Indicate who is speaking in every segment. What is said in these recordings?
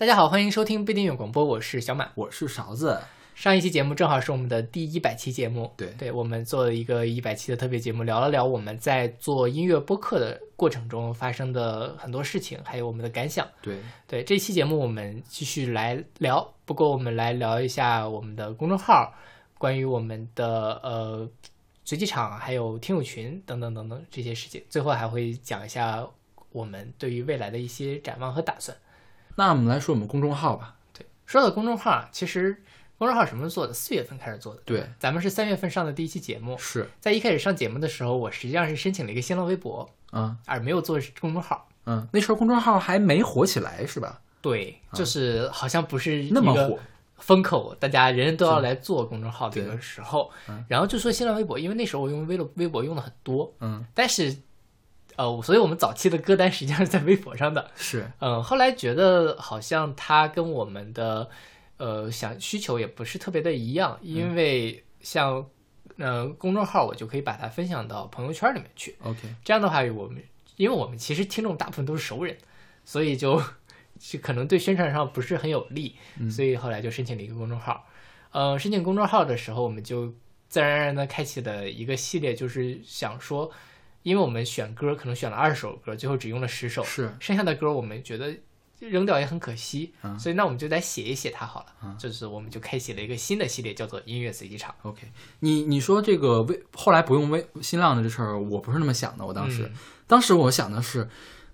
Speaker 1: 大家好，欢迎收听不一定有广播，我是小满。
Speaker 2: 我是勺子，
Speaker 1: 上一期节目正好是我们的第一百期节目，
Speaker 2: 对
Speaker 1: 对，我们做了一个一百期的特别节目，聊了聊我们在做音乐播客的过程中发生的很多事情，还有我们的感想。
Speaker 2: 对
Speaker 1: 对，这期节目我们继续来聊，不过我们来聊一下我们的公众号，关于我们的呃随机场，还有听友群等等等等这些事情，最后还会讲一下我们对于未来的一些展望和打算。
Speaker 2: 那我们来说我们公众号吧。
Speaker 1: 对说到公众号，其实公众号什么时候做的？四月份开始做的。
Speaker 2: 对，
Speaker 1: 咱们是三月份上的第一期节目，
Speaker 2: 是，
Speaker 1: 在一开始上节目的时候，我实际上是申请了一个新浪微博，
Speaker 2: 嗯
Speaker 1: 而没有做公众号。
Speaker 2: 嗯，那时候公众号还没火起来是吧？
Speaker 1: 对，就是好像不是
Speaker 2: 那么火，
Speaker 1: 风口，大家人人都要来做公众号这个时候
Speaker 2: 嗯，
Speaker 1: 然后就说新浪微博，因为那时候我用微微博用的很多，
Speaker 2: 嗯，
Speaker 1: 但是呃，所以我们早期的歌单实际上是在微博上的，
Speaker 2: 是，
Speaker 1: 嗯，后来觉得好像它跟我们的呃想需求也不是特别的一样，因为像呃公众号，我就可以把它分享到朋友圈里面去。
Speaker 2: OK，
Speaker 1: 这样的话，我们因为我们其实听众大部分都是熟人，所以就就可能对宣传上不是很有利，
Speaker 2: 嗯
Speaker 1: 所以后来就申请了一个公众号。呃，申请公众号的时候，我们就自然而然的开启了一个系列，就是想说，因为我们选歌可能选了二十首歌，最后只用了十首，
Speaker 2: 是，
Speaker 1: 剩下的歌我们觉得扔掉也很可惜，
Speaker 2: 嗯
Speaker 1: 所以那我们就来写一写它好了。
Speaker 2: 嗯
Speaker 1: 就是我们就开启了一个新的系列，叫做音乐随机场。
Speaker 2: OK，你你说这个微后来不用微新浪的这事儿，我不是那么想的。我当时，
Speaker 1: 嗯
Speaker 2: 当时我想的是，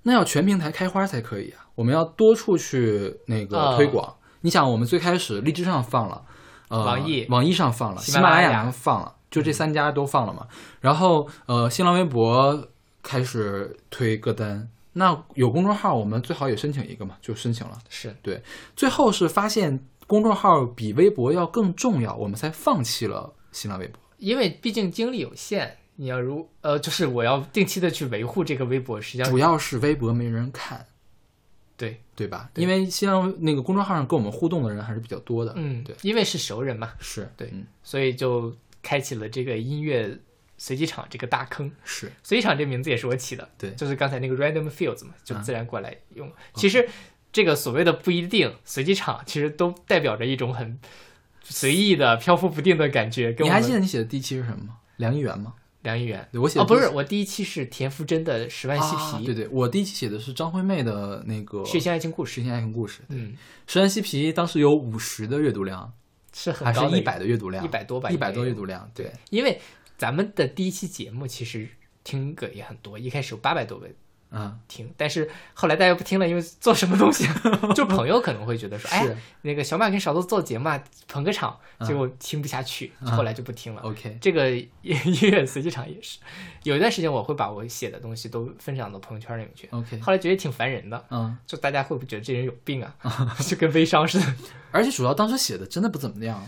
Speaker 2: 那要全平台开花才可以啊，我们要多处去那个
Speaker 1: 啊
Speaker 2: 推广。你想，我们最开始荔枝上放了，呃，
Speaker 1: 网易
Speaker 2: 网易上放了，
Speaker 1: 喜马拉雅
Speaker 2: 上放了，就这三家都放了嘛。然后呃，新浪微博开始推歌单。那有公众号，我们最好也申请一个嘛，就申请了。
Speaker 1: 是对，
Speaker 2: 最后是发现公众号比微博要更重要，我们才放弃了新浪微博。
Speaker 1: 因为毕竟精力有限，你要如呃，就是我要定期的去维护这个微博，实际上
Speaker 2: 主要是微博没人看，
Speaker 1: 对，
Speaker 2: 对吧？
Speaker 1: 对
Speaker 2: 因为新浪那个公众号上跟我们互动的人还是比较多的。
Speaker 1: 嗯，
Speaker 2: 对，
Speaker 1: 因为是熟人嘛，
Speaker 2: 是
Speaker 1: 对
Speaker 2: 嗯，
Speaker 1: 所以就开启了这个音乐随机场这个大坑。
Speaker 2: 是
Speaker 1: 随机场这名字也是我起的，
Speaker 2: 对
Speaker 1: 就是刚才那个 random fields 嘛，就
Speaker 2: 啊
Speaker 1: 自然过来用。其实这个所谓的不一定随机场，其实都代表着一种很随意的、漂浮不定的感觉。跟
Speaker 2: 你还记得你写的第一期是什么吗？梁一元吗？
Speaker 1: 梁一元
Speaker 2: 我写
Speaker 1: 哦，不是，我第一期是田馥甄的《十万嬉皮》
Speaker 2: 啊对对，我第一期写的是张惠妹的那个
Speaker 1: 血腥爱情故事。
Speaker 2: 血腥爱情故事。
Speaker 1: 嗯，
Speaker 2: 十万嬉皮当时有五十的阅读量，
Speaker 1: 是很
Speaker 2: 还是一
Speaker 1: 高的一
Speaker 2: 百的阅读量？
Speaker 1: 一百多吧，
Speaker 2: 一百多阅读量。对，
Speaker 1: 因为咱们的第一期节目其实听个也很多，一开始有八百多个
Speaker 2: 嗯，
Speaker 1: 听，但是后来大家不听了，因为做什么东西，就朋友可能会觉得说，哎，那个小马跟勺子做节目啊，捧个场，
Speaker 2: 嗯
Speaker 1: 结果听不下去，
Speaker 2: 嗯
Speaker 1: 后来就不听了。
Speaker 2: OK，
Speaker 1: 这个音乐随机场也是，有一段时间我会把我写的东西都分享到朋友圈里面去
Speaker 2: ，OK，
Speaker 1: 后来觉得挺烦人的，
Speaker 2: 嗯，
Speaker 1: 就大家会不会觉得这人有病啊？就跟微商似的。
Speaker 2: 而且主要当时写的真的不怎么样，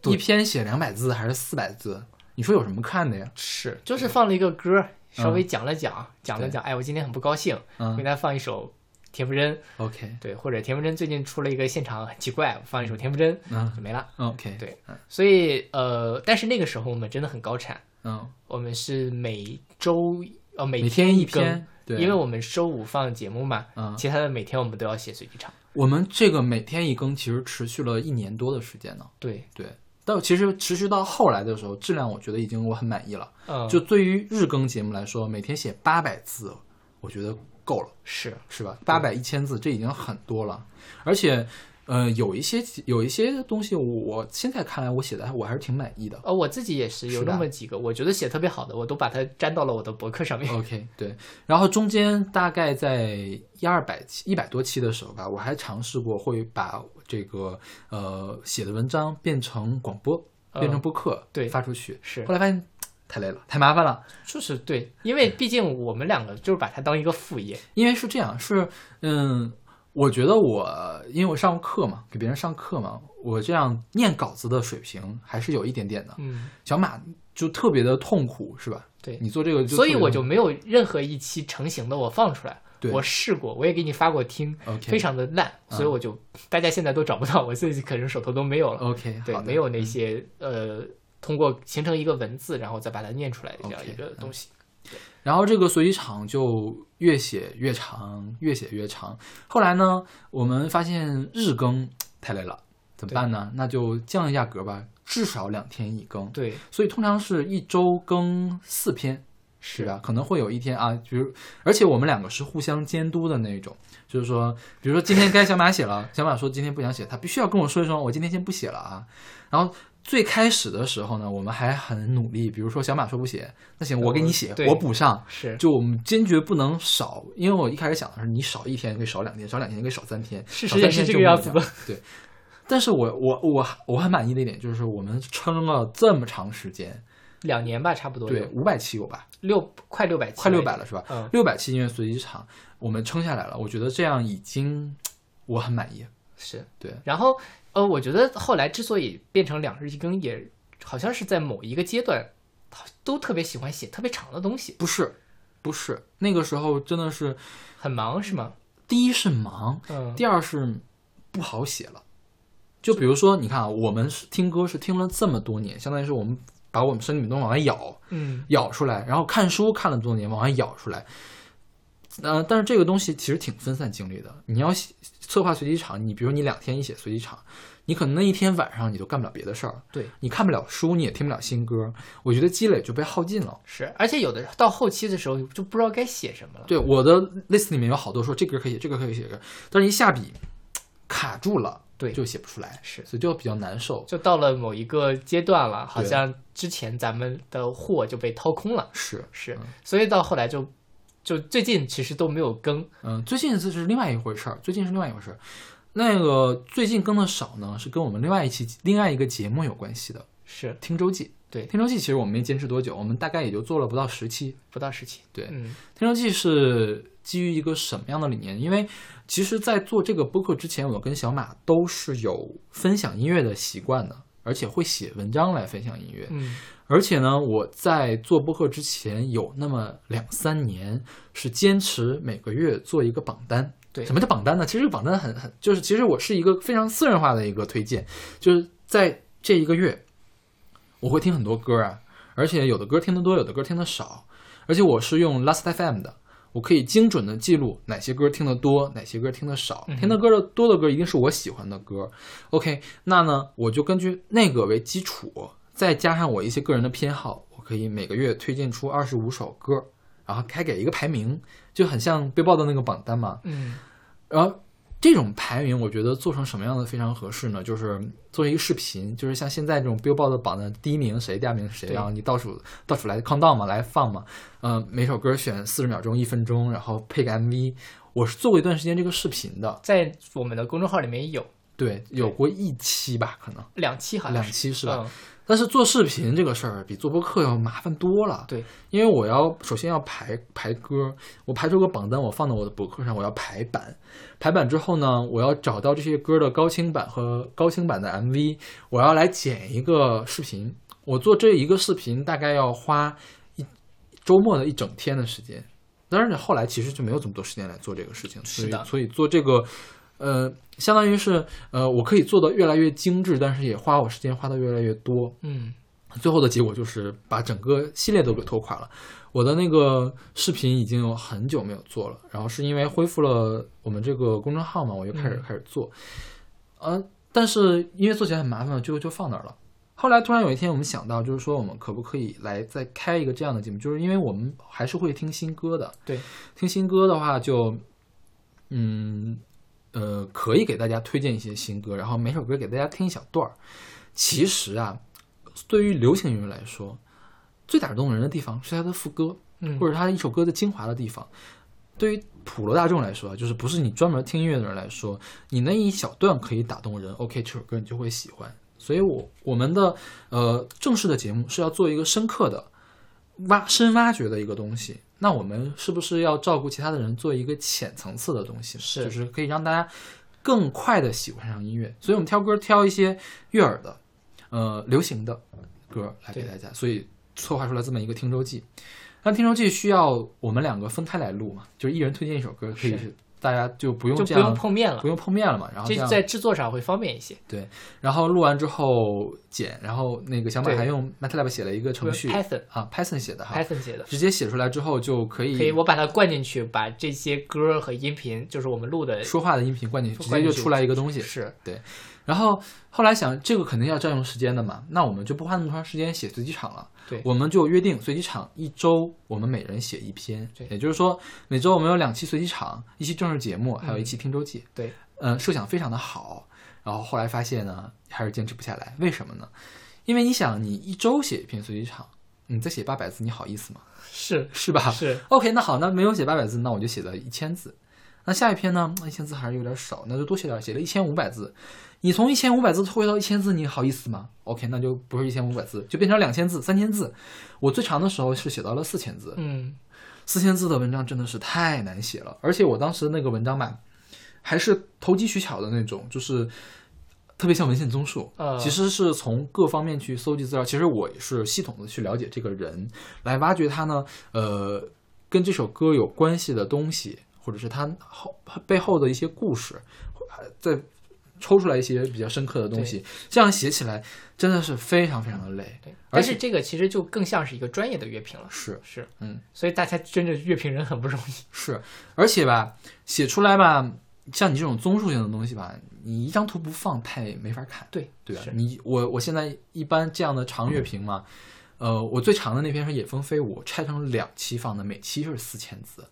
Speaker 1: 对
Speaker 2: 一篇写两百字还是四百字，你说有什么看的呀？
Speaker 1: 是，就是放了一个歌，稍微讲了讲，讲了讲，哎，我今天很不高兴，给
Speaker 2: 嗯
Speaker 1: 大家放一首田馥甄
Speaker 2: ，，OK，
Speaker 1: 对，或者田馥甄最近出了一个现场很奇怪，放一首田馥甄
Speaker 2: 嗯。
Speaker 1: 就没了。
Speaker 2: ，OK，
Speaker 1: 对。所以呃，但是那个时候我们真的很高产，
Speaker 2: 嗯，
Speaker 1: 我们是每周呃每天
Speaker 2: 一篇，对，
Speaker 1: 因为我们周五放节目嘛，
Speaker 2: 嗯，
Speaker 1: 其他的每天我们都要写随机场。
Speaker 2: 我们这个每天一更，其实持续了一年多的时间呢。
Speaker 1: 对，
Speaker 2: 对，但其实持续到后来的时候，质量我觉得已经我很满意了。
Speaker 1: 嗯，
Speaker 2: 就对于日更节目来说，每天写八百字，我觉得够了，
Speaker 1: 是
Speaker 2: 是吧？八百一千字，这已经很多了。而且，呃，有一些有一些东西，我现在看来我写的我还是挺满意的。
Speaker 1: 呃，我自己也是有那么几个，我觉得写特别好的，我都把它粘到了我的博客上面。
Speaker 2: OK，对，然后中间大概在一二百期、一百多期的时候吧，我还尝试过会把这个呃写的文章变成广播，变成播客，
Speaker 1: 嗯对
Speaker 2: 发出去。
Speaker 1: 是
Speaker 2: 后来发现太累了，太麻烦了。
Speaker 1: 就是对，因为毕竟我们两个就是把它当一个副业。
Speaker 2: 因为是这样，是嗯，我觉得我因为我上过课嘛，给别人上课嘛，我这样念稿子的水平还是有一点点的。
Speaker 1: 嗯，
Speaker 2: 小马就特别的痛苦，是吧？
Speaker 1: 对
Speaker 2: 你做这个就
Speaker 1: 所以，我就没有任何一期成型的我放出来。
Speaker 2: 对
Speaker 1: 我试过，我也给你发过听非常的烂，
Speaker 2: 嗯
Speaker 1: 所以我就大家现在都找不到，我自己可能手头都没有了。
Speaker 2: OK
Speaker 1: 对没有那些呃，通过形成一个文字，然后再把它念出来的这样一个东西。
Speaker 2: 然后这个随机场就越写越长，越写越长。后来呢，我们发现日更太累了，怎么办呢？那就降一下格吧，至少两天一更。
Speaker 1: 对，
Speaker 2: 所以通常是一周更四篇，
Speaker 1: 是
Speaker 2: 啊？可能会有一天啊，比如，而且我们两个是互相监督的那种，就是说，比如说今天该小马写了，小马说今天不想写，他必须要跟我说一声，我今天先不写了啊。然后最开始的时候呢，我们还很努力，比如说小马说不写，那行我给你写，
Speaker 1: 对
Speaker 2: 我补上。
Speaker 1: 是
Speaker 2: 就我们坚决不能少，因为我一开始想的是你少一天可以少两天，少两天可以少三天，
Speaker 1: 事实也是这个样子的。
Speaker 2: 对，但是我我我我很满意的一点就是我们撑了这么长时间，
Speaker 1: 两年吧，差不多
Speaker 2: 对，五百期有吧？
Speaker 1: 六快六百期，
Speaker 2: 快六百了是吧？
Speaker 1: 嗯，
Speaker 2: 六百期音乐随机场，我们撑下来了，我觉得这样已经我很满意。
Speaker 1: 是
Speaker 2: 对，
Speaker 1: 然后呃，我觉得后来之所以变成两日一更，也好像是在某一个阶段，都特别喜欢写特别长的东西，
Speaker 2: 不是，不是，那个时候真的是，
Speaker 1: 很忙是吗？
Speaker 2: 第一是忙，
Speaker 1: 嗯，
Speaker 2: 第二是不好写了。就比如说，你看啊，我们是听歌是听了这么多年，相当于是我们把我们身体里东西往外咬，
Speaker 1: 嗯，
Speaker 2: 咬出来，然后看书看了多年，往外咬出来。呃，但是这个东西其实挺分散精力的。你要写策划随机场，你比如你两天一写随机场，你可能那一天晚上你都干不了别的事儿，
Speaker 1: 对，
Speaker 2: 你看不了书，你也听不了新歌，我觉得积累就被耗尽了。
Speaker 1: 是，而且有的到后期的时候就不知道该写什么了。
Speaker 2: 对，我的 list 里面有好多说这歌可以写，这个可以写，但是一下笔卡住了，
Speaker 1: 对。
Speaker 2: 就写不出来，
Speaker 1: 是。
Speaker 2: 所以就比较难受。
Speaker 1: 就到了某一个阶段了，好像之前咱们的货就被掏空了，
Speaker 2: 是，
Speaker 1: 是。
Speaker 2: 嗯，
Speaker 1: 所以到后来就就最近其实都没有更，
Speaker 2: 嗯，最近这是另外一回事儿，最近是另外一回事儿。那个最近更的少呢，是跟我们另外一期另外一个节目有关系的，
Speaker 1: 是《
Speaker 2: 听周记》。
Speaker 1: 对《
Speaker 2: 听周记》其实我们没坚持多久，我们大概也就做了不到十期。
Speaker 1: 不到十期，
Speaker 2: 对，
Speaker 1: 嗯，《
Speaker 2: 听周记》是基于一个什么样的理念？因为其实，在做这个播客之前，我跟小马都是有分享音乐的习惯的，而且会写文章来分享音乐。
Speaker 1: 嗯，
Speaker 2: 而且呢，我在做播客之前有那么两三年是坚持每个月做一个榜单。
Speaker 1: 对
Speaker 2: 什么叫榜单呢？其实榜单很很就是，其实我是一个非常私人化的一个推荐，就是在这一个月，我会听很多歌啊，而且有的歌听得多，有的歌听得少，而且我是用 Last FM 的。我可以精准的记录哪些歌听得多，哪些歌听得少。听的歌的多的歌一定是我喜欢的歌。OK，那呢，我就根据那个为基础，再加上我一些个人的偏好，我可以每个月推荐出二十五首歌，然后开给一个排名，就很像 Billboard 的那个榜单嘛。
Speaker 1: 嗯，
Speaker 2: 然后这种排名，我觉得做成什么样的非常合适呢？就是做一个视频，就是像现在这种 Billboard 的榜单，第一名谁，第二名谁，然后你倒数倒数来 count down 嘛，来放嘛。呃，每首歌选四十秒钟、一分钟，然后配个 MV。我是做过一段时间这个视频的，
Speaker 1: 在我们的公众号里面有
Speaker 2: 对，有过一期吧，可能
Speaker 1: 两期，好像
Speaker 2: 两期是吧？
Speaker 1: 嗯
Speaker 2: 但是做视频这个事儿比做播客要麻烦多了。
Speaker 1: 对，
Speaker 2: 因为我要首先要排排歌，我排出个榜单，我放到我的博客上，我要排版。排版之后呢，我要找到这些歌的高清版和高清版的 MV，我要来剪一个视频。我做这一个视频大概要花一周末的一整天的时间。当然，后来其实就没有这么多时间来做这个事情，所
Speaker 1: 是的
Speaker 2: 以所以做这个，呃，相当于是呃，我可以做的越来越精致，但是也花我时间花的越来越多。
Speaker 1: 嗯，
Speaker 2: 最后的结果就是把整个系列都给拖垮了。我的那个视频已经有很久没有做了，然后是因为恢复了我们这个公众号嘛，我就开始
Speaker 1: 嗯
Speaker 2: 开始做。呃，但是因为做起来很麻烦，就就放那儿了。后来突然有一天，我们想到，就是说我们可不可以来再开一个这样的节目？就是因为我们还是会听新歌的。
Speaker 1: 对，
Speaker 2: 听新歌的话就，嗯，呃，可以给大家推荐一些新歌，然后每首歌给大家听一小段儿。其实啊，对于流行音乐来说，最打动人的地方是它的副歌，
Speaker 1: 嗯
Speaker 2: 或者它一首歌的精华的地方。对于普罗大众来说，就是不是你专门听音乐的人来说，你那一小段可以打动人，OK，这首歌你就会喜欢。所以我我们的呃正式的节目是要做一个深刻的挖深挖掘的一个东西。那我们是不是要照顾其他的人，做一个浅层次的东西？
Speaker 1: 是
Speaker 2: 就是可以让大家更快的喜欢上音乐。所以我们挑歌挑一些悦耳的，呃，流行的歌来给大家，所以策划出来这么一个听周记。那听周记需要我们两个分开来录嘛，就是一人推荐一首歌，可以
Speaker 1: 是
Speaker 2: 是大家就不用
Speaker 1: 就不
Speaker 2: 这样
Speaker 1: 用碰面了
Speaker 2: 不，用碰面了嘛。然后这样
Speaker 1: 在制作上会方便一些。
Speaker 2: 对然后录完之后剪，然后那个小马还用 MATLAB 写了一个程序
Speaker 1: Python
Speaker 2: 啊，Python 写的哈
Speaker 1: ，Python 写的，
Speaker 2: 直接写出来之后就可以
Speaker 1: 可以我把它灌进去，把这些歌和音频，就是我们录的，
Speaker 2: 说话的音频灌进去，直接就出来一个东西。
Speaker 1: 是
Speaker 2: 然后后来想，这个肯定要占用时间的嘛，那我们就不花那么长时间写随机场了。
Speaker 1: 对
Speaker 2: 我们就约定随机场一周我们每人写一篇
Speaker 1: 对，
Speaker 2: 也就是说每周我们有两期随机场，一期正式节目，还有一期听周记。
Speaker 1: 对，
Speaker 2: 嗯，设想非常的好。然后后来发现呢，还是坚持不下来，为什么呢？因为你想，你一周写一篇随机场，你再写八百字，你好意思吗？
Speaker 1: 是
Speaker 2: 是吧？
Speaker 1: 是
Speaker 2: ，OK，那好，那没有写八百字，那我就写了一千字。那下一篇呢？一千字还是有点少，那就多写点，写了一千五百字。你从一千五百字退回到一千字，你好意思吗？OK，那就不是一千五百字，就变成两千字、三千字。我最长的时候是写到了四千字，
Speaker 1: 嗯，
Speaker 2: 四千字的文章真的是太难写了，而且我当时那个文章吧，还是投机取巧的那种，就是特别像文献综述。
Speaker 1: 呃，
Speaker 2: 其实是从各方面去搜集资料，其实我也是系统的去了解这个人，来挖掘他呢，呃，跟这首歌有关系的东西，或者是他后背后的一些故事，还再抽出来一些比较深刻的东西，这样写起来真的是非常非常的累。
Speaker 1: 对，
Speaker 2: 而且
Speaker 1: 但是这个其实就更像是一个专业的乐评了，
Speaker 2: 是。
Speaker 1: 是，
Speaker 2: 嗯，
Speaker 1: 所以大家真的乐评人很不容易，
Speaker 2: 是，而且吧，写出来吧，像你这种综述性的东西吧，你一张图不放太没法看。
Speaker 1: 对
Speaker 2: 对吧
Speaker 1: 是？
Speaker 2: 你我我现在一般这样的长乐评嘛，呃，我最长的那篇是《野蜂飞舞》，拆成两期放的，每期就是四千字，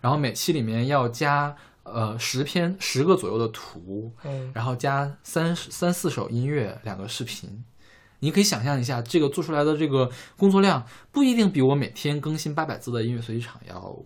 Speaker 2: 然后每期里面要加呃十篇十个左右的图，
Speaker 1: 嗯，
Speaker 2: 然后加三三四首音乐，两个视频。你可以想象一下，这个做出来的这个工作量不一定比我每天更新八百字的音乐随机场要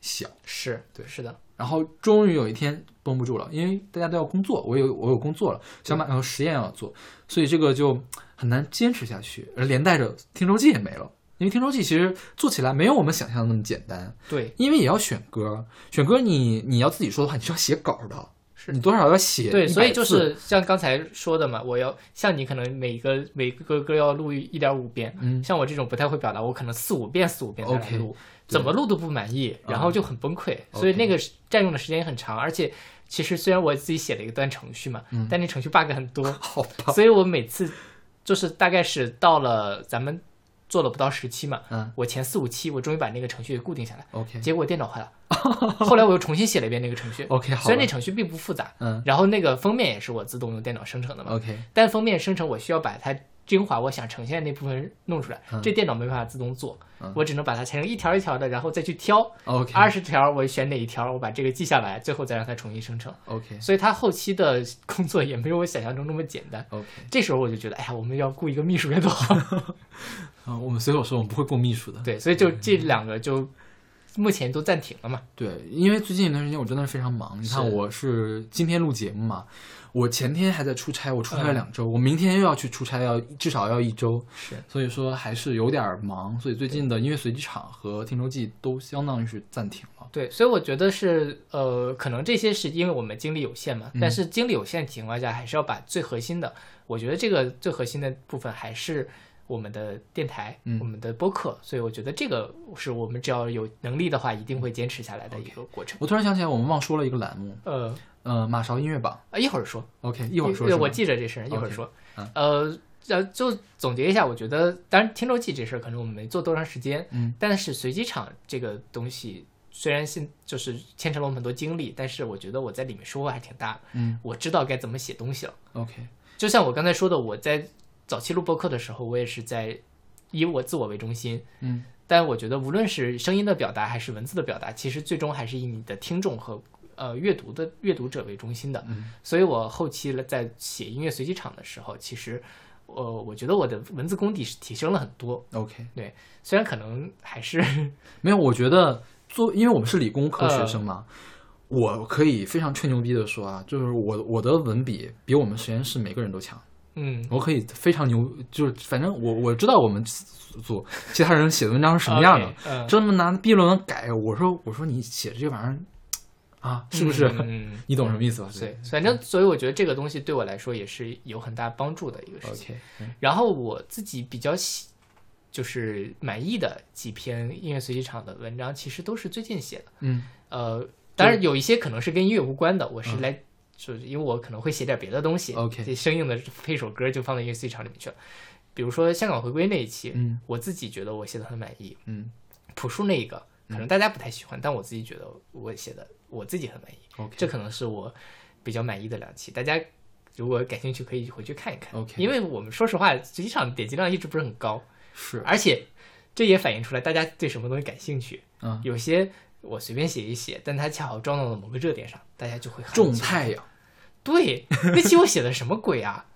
Speaker 2: 小。
Speaker 1: 是
Speaker 2: 对
Speaker 1: 是的，
Speaker 2: 然后终于有一天绷不住了，因为大家都要工作，我有我有工作了，想把然后实验要做，所以这个就很难坚持下去，而连带着听周记也没了。因为听周记其实做起来没有我们想象的那么简单，
Speaker 1: 对。
Speaker 2: 因为也要选歌，选歌你你要自己说的话，你是要写稿的，
Speaker 1: 是。
Speaker 2: 你多少要写
Speaker 1: 对，所以就是像刚才说的嘛，我要像你可能每个每个歌要录一点五遍，
Speaker 2: 嗯。
Speaker 1: 像我这种不太会表达，我可能四五遍四五遍再来
Speaker 2: OK，
Speaker 1: 录，
Speaker 2: 对。
Speaker 1: 怎么录都不满意，然后就很崩溃所以那个占用的时间也很长，而且其实虽然我自己写了一段程序嘛，
Speaker 2: 嗯。
Speaker 1: 但那程序 bug 很多，
Speaker 2: 好吧，
Speaker 1: 所以我每次就是大概是到了咱们做了不到十期嘛，
Speaker 2: 嗯。
Speaker 1: 我前四五期我终于把那个程序给固定下来
Speaker 2: ，OK。
Speaker 1: 结果电脑坏了，后来我又重新写了一遍那个程序
Speaker 2: ，OK，
Speaker 1: 虽然那程序并不复杂，
Speaker 2: 嗯。
Speaker 1: 然后那个封面也是我自动用电脑生成的嘛
Speaker 2: ，OK。
Speaker 1: 但封面生成我需要把它精华我想呈现的那部分弄出来，
Speaker 2: 嗯。
Speaker 1: 这电脑没办法自动做，
Speaker 2: 嗯。
Speaker 1: 我只能把它切成一条一条的，然后再去挑
Speaker 2: OK
Speaker 1: 二十条，我选哪一条，我把这个记下来，最后再让它重新生成。
Speaker 2: OK
Speaker 1: 所以它后期的工作也没有我想象中那么简单。
Speaker 2: OK
Speaker 1: 这时候我就觉得，哎呀，我们要雇一个秘书该多好。
Speaker 2: 啊，我们随口说，我们不会雇秘书的。
Speaker 1: 对，所以就这两个就目前都暂停了嘛。
Speaker 2: 对，因为最近一段时间我真的是非常忙。你看，我是今天录节目嘛，我前天还在出差，我出差了
Speaker 1: 嗯
Speaker 2: 两周，我明天又要去出差，要至少要一周，
Speaker 1: 是，
Speaker 2: 所以说还是有点忙。所以最近的音乐随机场和听周记都相当于是暂停了。
Speaker 1: 对，所以我觉得是呃，可能这些是因为我们精力有限嘛，
Speaker 2: 嗯
Speaker 1: 但是精力有限的情况下，还是要把最核心的，我觉得这个最核心的部分还是我们的电台，
Speaker 2: 嗯
Speaker 1: 我们的播客，所以我觉得这个是我们只要有能力的话，一定会坚持下来的一个过程。
Speaker 2: 我突然想起来，我们忘说了一个栏目，
Speaker 1: 呃，
Speaker 2: 呃，马勺音乐榜。
Speaker 1: 啊，一会儿说
Speaker 2: ，OK，一会儿说
Speaker 1: 对我记着这事儿，一会儿说。
Speaker 2: 嗯
Speaker 1: 呃，呃，就总结一下，我觉得，当然听周记这事儿可能我们没做多长时间，
Speaker 2: 嗯，
Speaker 1: 但是随机场这个东西。虽然现就是牵扯了我们很多精力，但是我觉得我在里面收获还挺大的。
Speaker 2: 嗯
Speaker 1: 我知道该怎么写东西了。
Speaker 2: ，OK，
Speaker 1: 就像我刚才说的，我在早期录播客的时候，我也是在以我自我为中心。
Speaker 2: 嗯，
Speaker 1: 但我觉得无论是声音的表达还是文字的表达，其实最终还是以你的听众和呃阅读的阅读者为中心的。
Speaker 2: 嗯，
Speaker 1: 所以我后期了在写音乐随机场的时候，其实呃，我觉得我的文字功底是提升了很多。
Speaker 2: OK，对
Speaker 1: 虽然可能还是
Speaker 2: 没有，我觉得做，因为我们是理工科学生嘛，我可以非常吹牛逼的说啊，就是我我的文笔比我们实验室每个人都强。
Speaker 1: 嗯
Speaker 2: 我可以非常牛，就是反正我我知道我们组其他人写的文章是什么样的 这么拿毕业论文改，我说我说你写这玩意儿啊，是不是？
Speaker 1: 嗯
Speaker 2: 你懂什么意思吧？
Speaker 1: 对，反正所以我觉得这个东西对我来说也是有很大帮助的一个事情。然后我自己比较喜，就是满意的几篇音乐随机场的文章，其实都是最近写的。
Speaker 2: 嗯
Speaker 1: 呃，当然有一些可能是跟音乐无关的，我是来就是因为我可能会写点别的东西
Speaker 2: 嗯 OK
Speaker 1: 这生硬的配首歌就放到音乐 C 场里面去了。比如说香港回归那一期，
Speaker 2: 嗯
Speaker 1: 我自己觉得我写的很满意。
Speaker 2: 嗯
Speaker 1: 朴树那一个可能大家不太喜欢，但我自己觉得我写的我自己很满意。
Speaker 2: ，OK，
Speaker 1: 这可能是我比较满意的两期，大家如果感兴趣可以回去看一看。
Speaker 2: OK
Speaker 1: 因为我们说实话，实际上点击量一直不是很高，
Speaker 2: 是，
Speaker 1: 而且这也反映出来大家对什么东西感兴趣。
Speaker 2: 嗯，
Speaker 1: 有些我随便写一写，但它恰好撞到了某个热点上，大家就会很
Speaker 2: 种太阳，
Speaker 1: 对，那期我写的什么鬼啊？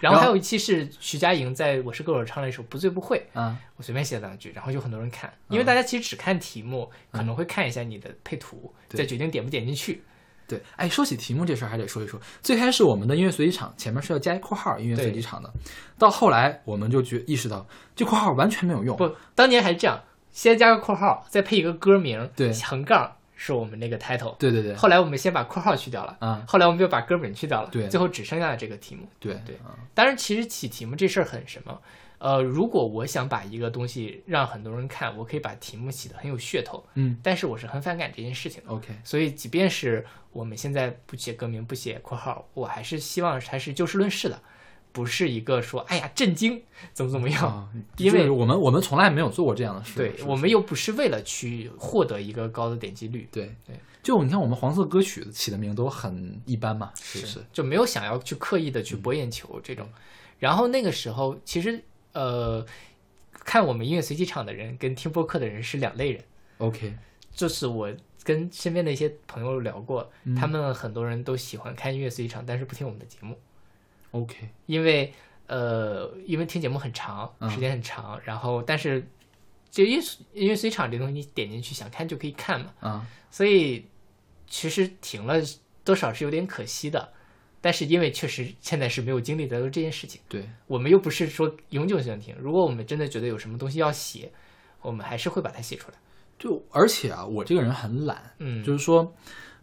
Speaker 1: 然后还有一期是徐佳莹在《我是歌手》唱了一首《不醉不会》，
Speaker 2: 嗯，
Speaker 1: 我随便写了两句，然后就很多人看，因为大家其实只看题目，可能会看一下你的配图，
Speaker 2: 对
Speaker 1: 再决定点不点进去。
Speaker 2: 对，哎，说起题目这事儿还得说一说。最开始我们的音乐随机场前面是要加一括号“音乐随机场”的，到后来我们就觉意识到这括号完全没有用。
Speaker 1: 不，当年还是这样，先加个括号，再配一个歌名，
Speaker 2: 对
Speaker 1: 横杠是我们那个 title。
Speaker 2: 对对对，
Speaker 1: 后来我们先把括号去掉了，
Speaker 2: 啊，
Speaker 1: 后来我们又把歌名去掉了，
Speaker 2: 对
Speaker 1: 最后只剩下了这个题目。
Speaker 2: 对
Speaker 1: 对
Speaker 2: 啊
Speaker 1: 当然，其实起题目这事儿很什么？呃，如果我想把一个东西让很多人看，我可以把题目起得很有噱头，
Speaker 2: 嗯
Speaker 1: 但是我是很反感这件事情的。
Speaker 2: ，OK，
Speaker 1: 所以，即便是我们现在不写歌名、不写括号，我还是希望还是就事论事的，不是一个说“哎呀震惊”怎么怎么样。
Speaker 2: 啊，
Speaker 1: 因为
Speaker 2: 我们我们从来没有做过这样的事。
Speaker 1: 对我们又不是为了去获得一个高的点击率，
Speaker 2: 对
Speaker 1: 对，
Speaker 2: 就你看我们黄色歌曲起的名都很一般嘛，是不是？
Speaker 1: 就没有想要去刻意的去博眼球这种。然后那个时候，其实呃，看我们音乐随机场的人跟听播客的人是两类人。
Speaker 2: OK，
Speaker 1: 就是我跟身边的一些朋友聊过，
Speaker 2: 嗯
Speaker 1: 他们很多人都喜欢看音乐随机场，但是不听我们的节目，
Speaker 2: OK，
Speaker 1: 因为呃，因为听节目很长，
Speaker 2: 嗯
Speaker 1: 时间很长，然后但是就音乐音乐随场这东西，你点进去想看就可以看嘛，
Speaker 2: 啊，
Speaker 1: 所以其实停了多少是有点可惜的。但是因为确实现在是没有精力在做这件事情，
Speaker 2: 对，
Speaker 1: 我们又不是说永久性停。如果我们真的觉得有什么东西要写，我们还是会把它写出来。
Speaker 2: 就而且啊，我这个人很懒，
Speaker 1: 嗯，
Speaker 2: 就是说，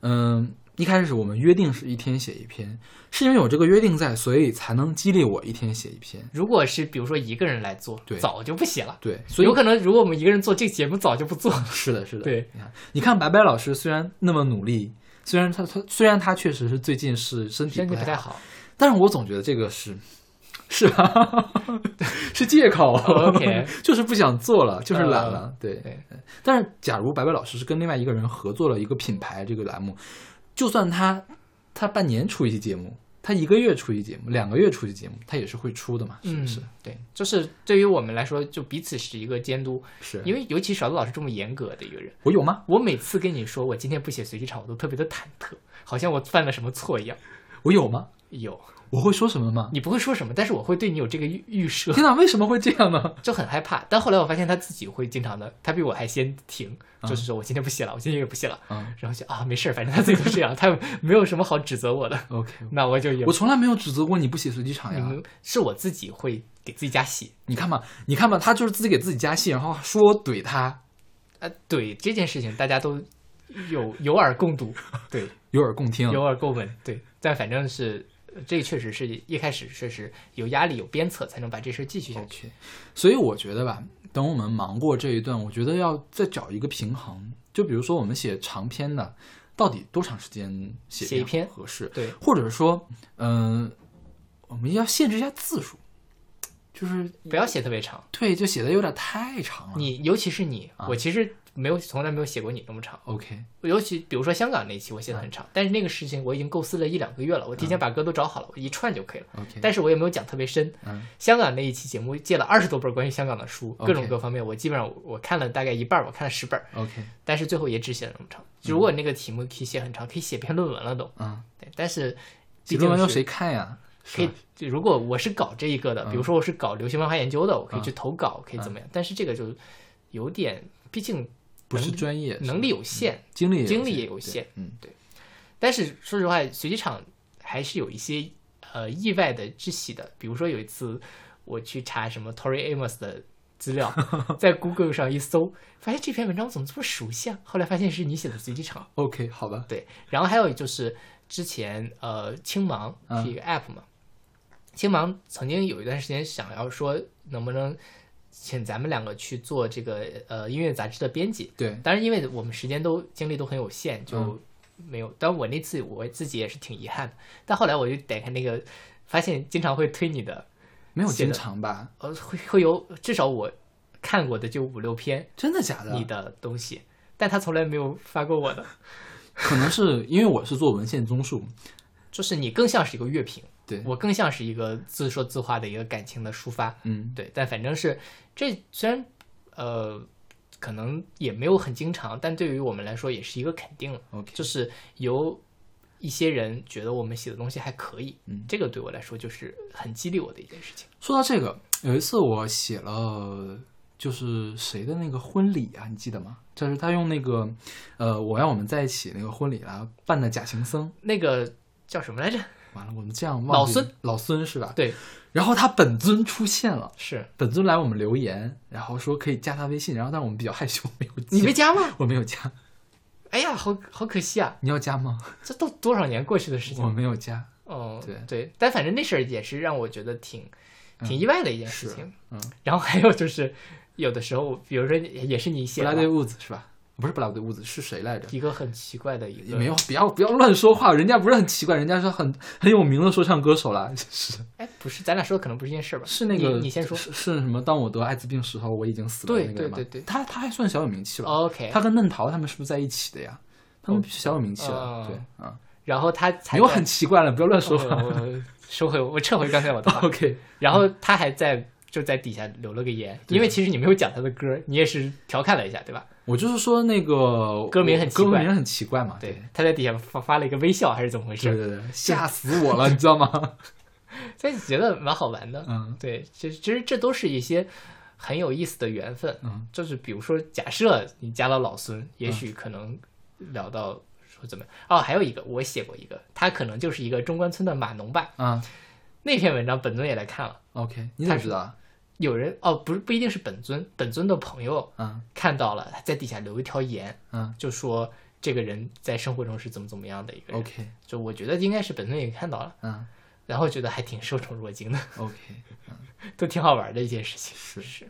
Speaker 2: 嗯，一开始我们约定是一天写一篇，是因为有这个约定在，所以才能激励我一天写一篇。
Speaker 1: 如果是比如说一个人来做，
Speaker 2: 对
Speaker 1: 早就不写了。
Speaker 2: 对，所以
Speaker 1: 有可能如果我们一个人做这个节目，早就不做了。
Speaker 2: 是的，是的。
Speaker 1: 对，
Speaker 2: 你看，你看白白老师虽然那么努力，虽然他他虽然他确实是最近是身体
Speaker 1: 身体
Speaker 2: 不太好。但是我总觉得这个是。是吧？是借口、
Speaker 1: 哦 OK
Speaker 2: 就是不想做了，就是懒了。对
Speaker 1: 对，
Speaker 2: 但是假如白白老师是跟另外一个人合作了一个品牌这个栏目，就算他他半年出一期节目，他一个月出一期节目，两个月出一期节目，他也是会出的嘛，是不是？
Speaker 1: 嗯，对，就是对于我们来说，就彼此是一个监督，
Speaker 2: 是
Speaker 1: 因为尤其勺子老师这么严格的一个人，
Speaker 2: 我有吗？
Speaker 1: 我每次跟你说我今天不写随机场，我都特别的忐忑，好像我犯了什么错一样。
Speaker 2: 我有吗？
Speaker 1: 有，
Speaker 2: 我会说什么吗？
Speaker 1: 你不会说什么，但是我会对你有这个预预设，
Speaker 2: 天哪，为什么会这样呢？
Speaker 1: 就很害怕。但后来我发现他自己会经常的，他比我还先停，
Speaker 2: 嗯
Speaker 1: 就是说我今天不写了，我今天也不写了，
Speaker 2: 嗯
Speaker 1: 然后就啊没事儿，反正他自己都这样，他 没有什么好指责我的
Speaker 2: ，，OK，
Speaker 1: 那我就有
Speaker 2: 我。从来没有指责过你不写随机场呀。
Speaker 1: 是我自己会给自己加戏，
Speaker 2: 你看嘛，你看嘛，他就是自己给自己加戏，然后说我怼他，
Speaker 1: 啊，怼这件事情大家都有有耳共睹，对，
Speaker 2: 有耳共听。
Speaker 1: 有耳共闻，对，但反正是呃这个确实是一开始确实有压力有鞭策，才能把这事儿继续下去。
Speaker 2: 所以我觉得吧，等我们忙过这一段，我觉得要再找一个平衡。就比如说我们写长篇的，到底多长时间写
Speaker 1: 写一篇
Speaker 2: 合适？
Speaker 1: 对，
Speaker 2: 或者说，嗯、我们要限制一下字数，就是
Speaker 1: 不要写特别长，
Speaker 2: 对，就写的有点太长了。
Speaker 1: 你尤其是你，
Speaker 2: 啊
Speaker 1: 我其实没有从来没有写过你那么长。
Speaker 2: OK，
Speaker 1: 尤其比如说香港那期，我写的很长，但是那个事情我已经构思了一两个月了，我提前把歌都找好了，我一串就可以了。
Speaker 2: OK，
Speaker 1: 但是我也没有讲特别深。
Speaker 2: 嗯
Speaker 1: 香港那一期节目借了二十多本关于香港的书，各种各方面，我基本上我看了大概一半儿，我看了十本
Speaker 2: ，OK，
Speaker 1: 但是最后也只写了那么长。如果那个题目可以写很长，可以写篇论文了都。
Speaker 2: 嗯，
Speaker 1: 对，但是
Speaker 2: 写论文有谁看呀？
Speaker 1: 可以，就如果我是搞这一个的，
Speaker 2: 嗯
Speaker 1: 比如说我是搞流行文化研究的，我可以
Speaker 2: 嗯
Speaker 1: 去投稿，可以怎么样？但是这个就有点，毕竟
Speaker 2: 不是
Speaker 1: 能
Speaker 2: 专业，
Speaker 1: 能力有限，
Speaker 2: 精力也
Speaker 1: 精力也有限
Speaker 2: 嗯，对
Speaker 1: 但是说实话，随机场还是有一些呃意外的之喜的。比如说有一次我去查什么 Tori Amos 的资料，在 Google 上一搜，发现这篇文章怎么这么熟悉啊？后来发现是你写的随机场。
Speaker 2: OK，好吧，
Speaker 1: 对，然后还有就是之前呃青芒
Speaker 2: 嗯
Speaker 1: 是一个 app 嘛，青芒曾经有一段时间想要说能不能请咱们两个去做这个呃音乐杂志的编辑，
Speaker 2: 对，
Speaker 1: 当然因为我们时间都精力都很有限，就
Speaker 2: 嗯
Speaker 1: 没有。但我那次我自己也是挺遗憾的。但后来我就点开那个，发现经常会推你的，
Speaker 2: 没有经常吧？
Speaker 1: 呃，会会有至少我看过的就五六篇
Speaker 2: 真的假的？
Speaker 1: 你的东西，但他从来没有发过我的，
Speaker 2: 可能是因为我是做文献综述，
Speaker 1: 就是你更像是一个乐评，
Speaker 2: 对，
Speaker 1: 我更像是一个自说自话的一个感情的抒发。
Speaker 2: 嗯，
Speaker 1: 对，但反正是这虽然呃可能也没有很经常，但对于我们来说也是一个肯定了
Speaker 2: ，OK，
Speaker 1: 就是有一些人觉得我们写的东西还可以，
Speaker 2: 嗯
Speaker 1: 这个对我来说就是很激励我的一件事情。
Speaker 2: 说到这个，有一次我写了，就是谁的那个婚礼啊，你记得吗？就是他用那个，呃，我让我们在一起那个婚礼啊办的假行僧。
Speaker 1: 那个叫什么来着？
Speaker 2: 完了，我们这样忘
Speaker 1: 老孙，
Speaker 2: 老孙是吧？
Speaker 1: 对，
Speaker 2: 然后他本尊出现了，
Speaker 1: 是
Speaker 2: 本尊来我们留言，然后说可以加他微信，然后但是我们比较害羞，没有加。
Speaker 1: 你没加吗？
Speaker 2: 我没有加，
Speaker 1: 哎呀，好好可惜啊！
Speaker 2: 你要加吗？
Speaker 1: 这都多少年过去的事情我？
Speaker 2: 没有加。
Speaker 1: 哦，
Speaker 2: 对
Speaker 1: 对，但反正那事儿也是让我觉得挺挺意外的一件事情。
Speaker 2: 嗯，
Speaker 1: 然后还有就是，有的时候，比如说也是你
Speaker 2: 布
Speaker 1: 写的吧
Speaker 2: 拉德乌兹是吧？不是布拉德乌兹，是谁来着？
Speaker 1: 一个很奇怪的一个，
Speaker 2: 没有，不要不要乱说话，人家不是很奇怪，人家是很很有名的说唱歌手啦，是
Speaker 1: 哎，不是，咱俩说的可能不是一件事吧？
Speaker 2: 是那个
Speaker 1: 你你先说。
Speaker 2: 是是什么？当我得艾滋病时候，我已经死了
Speaker 1: 对
Speaker 2: 那个人吗
Speaker 1: 对对对
Speaker 2: 他他还算小有名气了。
Speaker 1: OK，
Speaker 2: 他跟嫩桃他们是不是在一起的呀？他们
Speaker 1: 哦
Speaker 2: 小有名气了，
Speaker 1: 哦
Speaker 2: 对啊，
Speaker 1: 然后他才
Speaker 2: 没有很奇怪了，不要乱说话。
Speaker 1: 收回，我撤回刚才我的话。
Speaker 2: OK，
Speaker 1: 然后他还在就在底下留了个言，因为其实你没有讲他的歌，你也是调侃了一下，对吧？
Speaker 2: 我就是说那个
Speaker 1: 歌名很奇怪
Speaker 2: 歌名很奇怪嘛，
Speaker 1: 对，他在底下发发了一个微笑，还是怎么回事？
Speaker 2: 对对对，吓死我了，你知道吗？
Speaker 1: 所以觉得蛮好玩的。
Speaker 2: 嗯
Speaker 1: 对，其实其实这都是一些很有意思的缘分。
Speaker 2: 嗯，
Speaker 1: 就是比如说，假设你加了老孙，也许可能聊到说怎么哦，还有一个我写过一个，他可能就是一个中关村的码农吧。
Speaker 2: 嗯
Speaker 1: 那篇文章本尊也来看了
Speaker 2: ，，OK，你怎么知道啊？
Speaker 1: 有人哦，不是不一定是本尊，本尊的朋友
Speaker 2: 嗯
Speaker 1: 看到了，在底下留一条言，
Speaker 2: 嗯
Speaker 1: 就说这个人在生活中是怎么怎么样的一个人。
Speaker 2: ，OK，
Speaker 1: 就我觉得应该是本尊也看到了，
Speaker 2: 嗯
Speaker 1: 然后觉得还挺受宠若惊的
Speaker 2: ，，OK。
Speaker 1: 都挺好玩的一件事情。
Speaker 2: 是
Speaker 1: 是，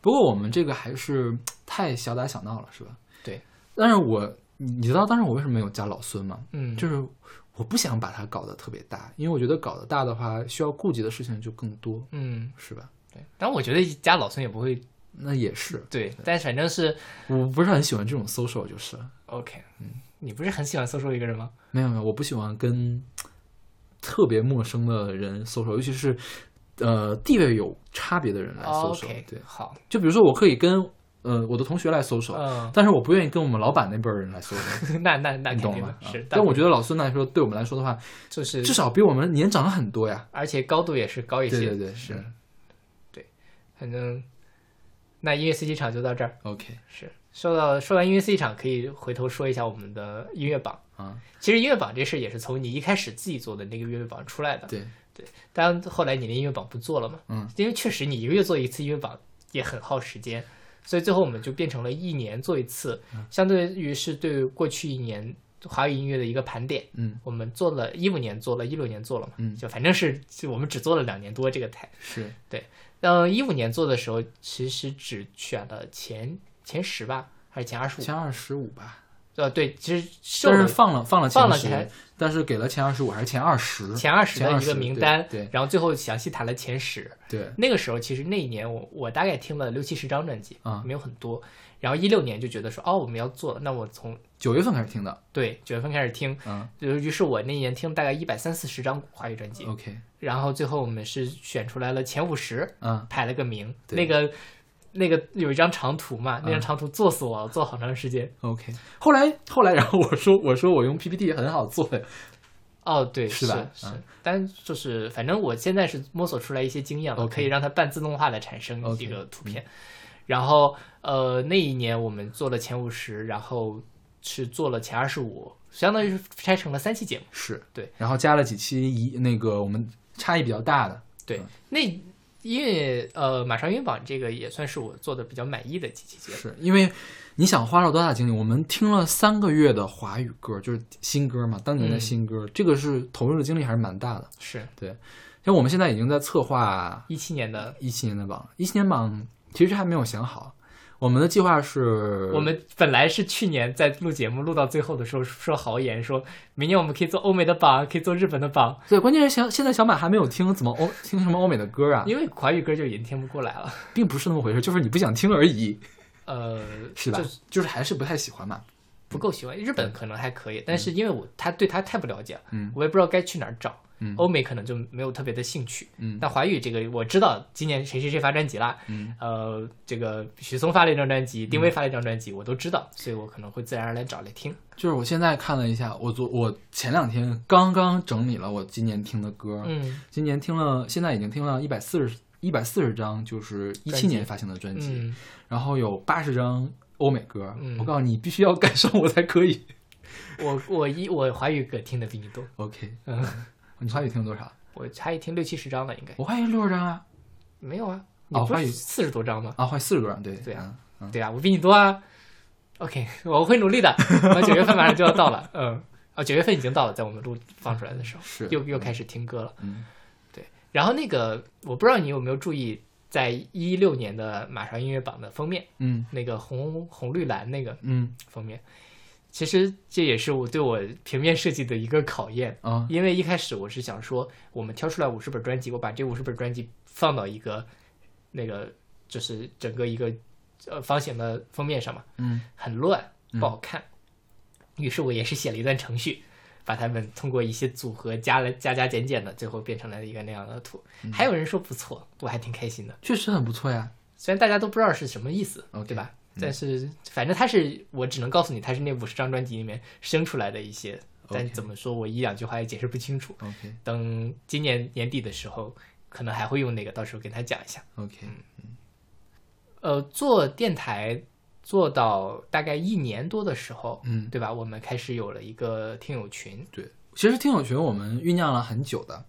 Speaker 2: 不过我们这个还是太小打小闹了，是吧？
Speaker 1: 对。
Speaker 2: 但是我，你你知道当时我为什么没有加老孙吗？
Speaker 1: 嗯，
Speaker 2: 就是我不想把它搞得特别大，因为我觉得搞得大的话，需要顾及的事情就更多，
Speaker 1: 嗯，
Speaker 2: 是吧？
Speaker 1: 对。但我觉得加老孙也不会
Speaker 2: 那也是，
Speaker 1: 对，但反正是
Speaker 2: 我不是很喜欢这种 social，就是了
Speaker 1: OK。嗯，你不是很喜欢搜索一个人吗？
Speaker 2: 没有没有，我不喜欢跟特别陌生的人 social，尤其是呃地位有差别的人来 social、
Speaker 1: OK，
Speaker 2: 对，
Speaker 1: 好，
Speaker 2: 就比如说我可以跟呃我的同学来 social，、
Speaker 1: 嗯，
Speaker 2: 但是我不愿意跟我们老板那辈儿人来 social。
Speaker 1: 那那那肯
Speaker 2: 你懂吗？
Speaker 1: 定的是，
Speaker 2: 啊但我觉
Speaker 1: 得
Speaker 2: 得老孙来说，对我们来说的话，
Speaker 1: 就是
Speaker 2: 至少比我们年长很多呀。
Speaker 1: 而且高度也是高一些。
Speaker 2: 对对对，
Speaker 1: 是
Speaker 2: 是，
Speaker 1: 反正那音乐 C 机场就到这儿。
Speaker 2: OK
Speaker 1: 是。说到说完音乐 C 场，可以回头说一下我们的音乐榜。
Speaker 2: 啊，
Speaker 1: 其实音乐榜这事也是从你一开始自己做的那个音乐榜出来的。
Speaker 2: 对，
Speaker 1: 当然后来你的音乐榜不做了嘛，
Speaker 2: 嗯，
Speaker 1: 因为确实你一个月做一次音乐榜也很耗时间，所以最后我们就变成了一年做一次，
Speaker 2: 嗯。
Speaker 1: 相对于是对过去一年华语音乐的一个盘点。
Speaker 2: 嗯，
Speaker 1: 我们做了一五年做了，一六年做了嘛，
Speaker 2: 嗯
Speaker 1: 就反正是就我们只做了两年多这个台。
Speaker 2: 是对
Speaker 1: 嗯，一五年做的时候，其实只选了前前十吧，还是前二十五？
Speaker 2: 前二十五吧，
Speaker 1: 呃，对，其实受
Speaker 2: 但是放了放了前
Speaker 1: 放了前，
Speaker 2: 但是给了前二十五还是前二十？
Speaker 1: 前二十的一个名单，
Speaker 2: 对对
Speaker 1: 然后最后详细谈了前十。
Speaker 2: 对，
Speaker 1: 那个时候其实那一年我我大概听了六七十张专辑，
Speaker 2: 啊
Speaker 1: 没有很多。然后一六年就觉得说，哦，我们要做，那我从
Speaker 2: 九月份开始听的，
Speaker 1: 对九月份开始听，
Speaker 2: 嗯。
Speaker 1: 就于是我那一年听大概一百三四十张华语专辑
Speaker 2: ，，OK，
Speaker 1: 然后最后我们是选出来了前五十，
Speaker 2: 嗯，
Speaker 1: 排了个名。
Speaker 2: 对。
Speaker 1: 那个那个有一张长图嘛，那张
Speaker 2: 嗯
Speaker 1: 长图做死我了，做好长时间。
Speaker 2: OK，后来后来，然后我说我说我用 PPT 很好做。的，
Speaker 1: 哦，对，是
Speaker 2: 是吧？
Speaker 1: 是
Speaker 2: 嗯，
Speaker 1: 但就是反正我现在是摸索出来一些经验了
Speaker 2: OK
Speaker 1: 可以让它半自动化的产生一个图片。然后呃，那一年我们做了前五十，然后是做了前二十五，相当于是拆成了三期节目。
Speaker 2: 是
Speaker 1: 对，
Speaker 2: 然后加了几期一那个我们差异比较大的，
Speaker 1: 对，那因为呃，马上云榜这个也算是我做的比较满意的几期节目。
Speaker 2: 是因为你想花了多大精力？我们听了三个月的华语歌，就是新歌嘛，当年的
Speaker 1: 嗯
Speaker 2: 新歌，这个是投入的精力还是蛮大的。
Speaker 1: 是对
Speaker 2: 像我们现在已经在策划
Speaker 1: 一七年的，
Speaker 2: 一七年的榜，一七年榜其实还没有想好。我们的计划是，
Speaker 1: 我们本来是去年在录节目录到最后的时候说豪言，说明年我们可以做欧美的榜，可以做日本的榜，
Speaker 2: 对，关键是小现在小马还没有听怎么欧听什么欧美的歌啊，
Speaker 1: 因为华语歌就已经听不过来了。
Speaker 2: 并不是那么回事，就是你不想听而已，
Speaker 1: 呃，
Speaker 2: 是吧
Speaker 1: 就？
Speaker 2: 就是还是不太喜欢嘛。
Speaker 1: 不够喜欢。日本可能还可以，但是因为我他对他太不了解了，
Speaker 2: 嗯
Speaker 1: 我也不知道该去哪儿找。
Speaker 2: 嗯。
Speaker 1: 欧美可能就没有特别的兴趣。
Speaker 2: 嗯。
Speaker 1: 但华语这个我知道，今年谁谁谁发专辑了，
Speaker 2: 嗯。
Speaker 1: 呃，这个许嵩发了一张专辑，丁薇发了一张专辑，我都知道，所以我可能会自然而然找来听。
Speaker 2: 就是我现在看了一下，我昨我前两天刚刚整理了我今年听的歌，
Speaker 1: 嗯。
Speaker 2: 今年听了，现在已经听了一百四十一百四十张，就是一七年发行的专辑，
Speaker 1: 嗯，
Speaker 2: 然后有八十张欧美歌。
Speaker 1: 嗯。
Speaker 2: 我告诉你，必须要赶上我才可以。
Speaker 1: 我我一我华语歌听的比你多
Speaker 2: ，OK，
Speaker 1: 嗯，
Speaker 2: 你华语听了多少？
Speaker 1: 我差一听六七十张了，应该
Speaker 2: 我华语六十张啊，
Speaker 1: 没有啊？你不
Speaker 2: 哦华语
Speaker 1: 是四十多张吗？
Speaker 2: 啊，华语四十多张，对
Speaker 1: 对啊
Speaker 2: 嗯
Speaker 1: 对啊，我比你多啊。OK，我会努力的。我九月份马上就要到了，嗯，啊，九月份已经到了，在我们录放出来的时候，
Speaker 2: 是
Speaker 1: 又又开始听歌了。
Speaker 2: 嗯对
Speaker 1: 然后那个，我不知道你有没有注意，在一六年的马上音乐榜的封面，
Speaker 2: 嗯
Speaker 1: 那个红红绿蓝那个
Speaker 2: 嗯
Speaker 1: 封面，其实这也是我对我平面设计的一个考验。
Speaker 2: 啊
Speaker 1: 因为一开始我是想说，我们挑出来五十本专辑，我把这五十本专辑放到一个那个就是整个一个呃方形的封面上嘛，
Speaker 2: 嗯
Speaker 1: 很乱，
Speaker 2: 嗯
Speaker 1: 不好看。于是我也是写了一段程序，把它们通过一些组合加了加加减减的，最后变成了一个那样的图。
Speaker 2: 嗯
Speaker 1: 还有人说不错，我还挺开心的。
Speaker 2: 确实很不错呀。
Speaker 1: 虽然大家都不知道是什么意思
Speaker 2: OK，
Speaker 1: 对吧？
Speaker 2: 嗯
Speaker 1: 但是反正他是，我只能告诉你，他是那五十张专辑里面生出来的一些。但怎么说，我一两句话也解释不清楚。
Speaker 2: OK
Speaker 1: 等今年年底的时候，可能还会用那个，到时候跟他讲一下。
Speaker 2: OK，
Speaker 1: 呃，做电台做到大概一年多的时候，
Speaker 2: 嗯，
Speaker 1: 对吧？我们开始有了一个听友群，
Speaker 2: 对，其实听友群我们酝酿了很久的，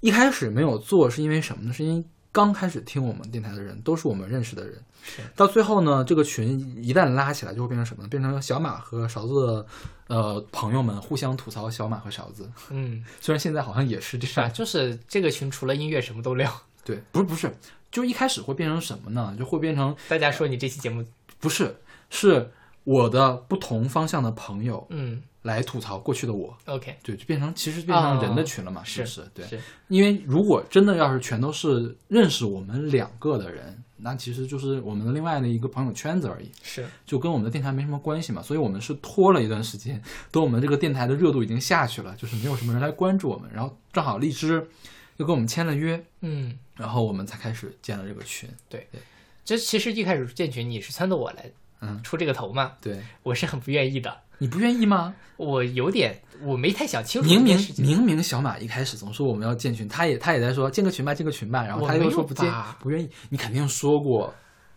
Speaker 2: 一开始没有做是因为什么呢？是因为刚开始听我们电台的人都是我们认识的人
Speaker 1: 是，
Speaker 2: 到最后呢，这个群一旦拉起来，就会变成什么呢？变成小马和勺子的呃朋友们互相吐槽小马和勺子。
Speaker 1: 嗯，
Speaker 2: 虽然现在好像也是这？样，
Speaker 1: 就是这个群除了音乐什么都聊。
Speaker 2: 对，不是不是，就一开始会变成什么呢？就会变成
Speaker 1: 大家说你这期节目，
Speaker 2: 不是是我的不同方向的朋友
Speaker 1: 嗯
Speaker 2: 来吐槽过去的我。
Speaker 1: ，OK，
Speaker 2: 对，就变成其实变成人的群了嘛，是不是？对，因为如果真的要是全都是认识我们两个的人，那其实就是我们的另外的一个朋友圈子而已，
Speaker 1: 是，
Speaker 2: 就跟我们的电台没什么关系嘛。所以我们是拖了一段时间，等我们这个电台的热度已经下去了，就是没有什么人来关注我们，然后正好荔枝又跟我们签了约，
Speaker 1: 嗯，
Speaker 2: 然后我们才开始建了这个群。
Speaker 1: 对，对这其实一开始建群你是撺掇我来
Speaker 2: 嗯
Speaker 1: 出这个头嘛，
Speaker 2: 对，
Speaker 1: 我是很不愿意的，
Speaker 2: 你不愿意吗？
Speaker 1: 我有点我没太想清楚
Speaker 2: 明明。明明小马一开始总说我们要建群，他也他也在说建个群吧，建个群吧，然后他又说不建，不愿意。你肯定说过，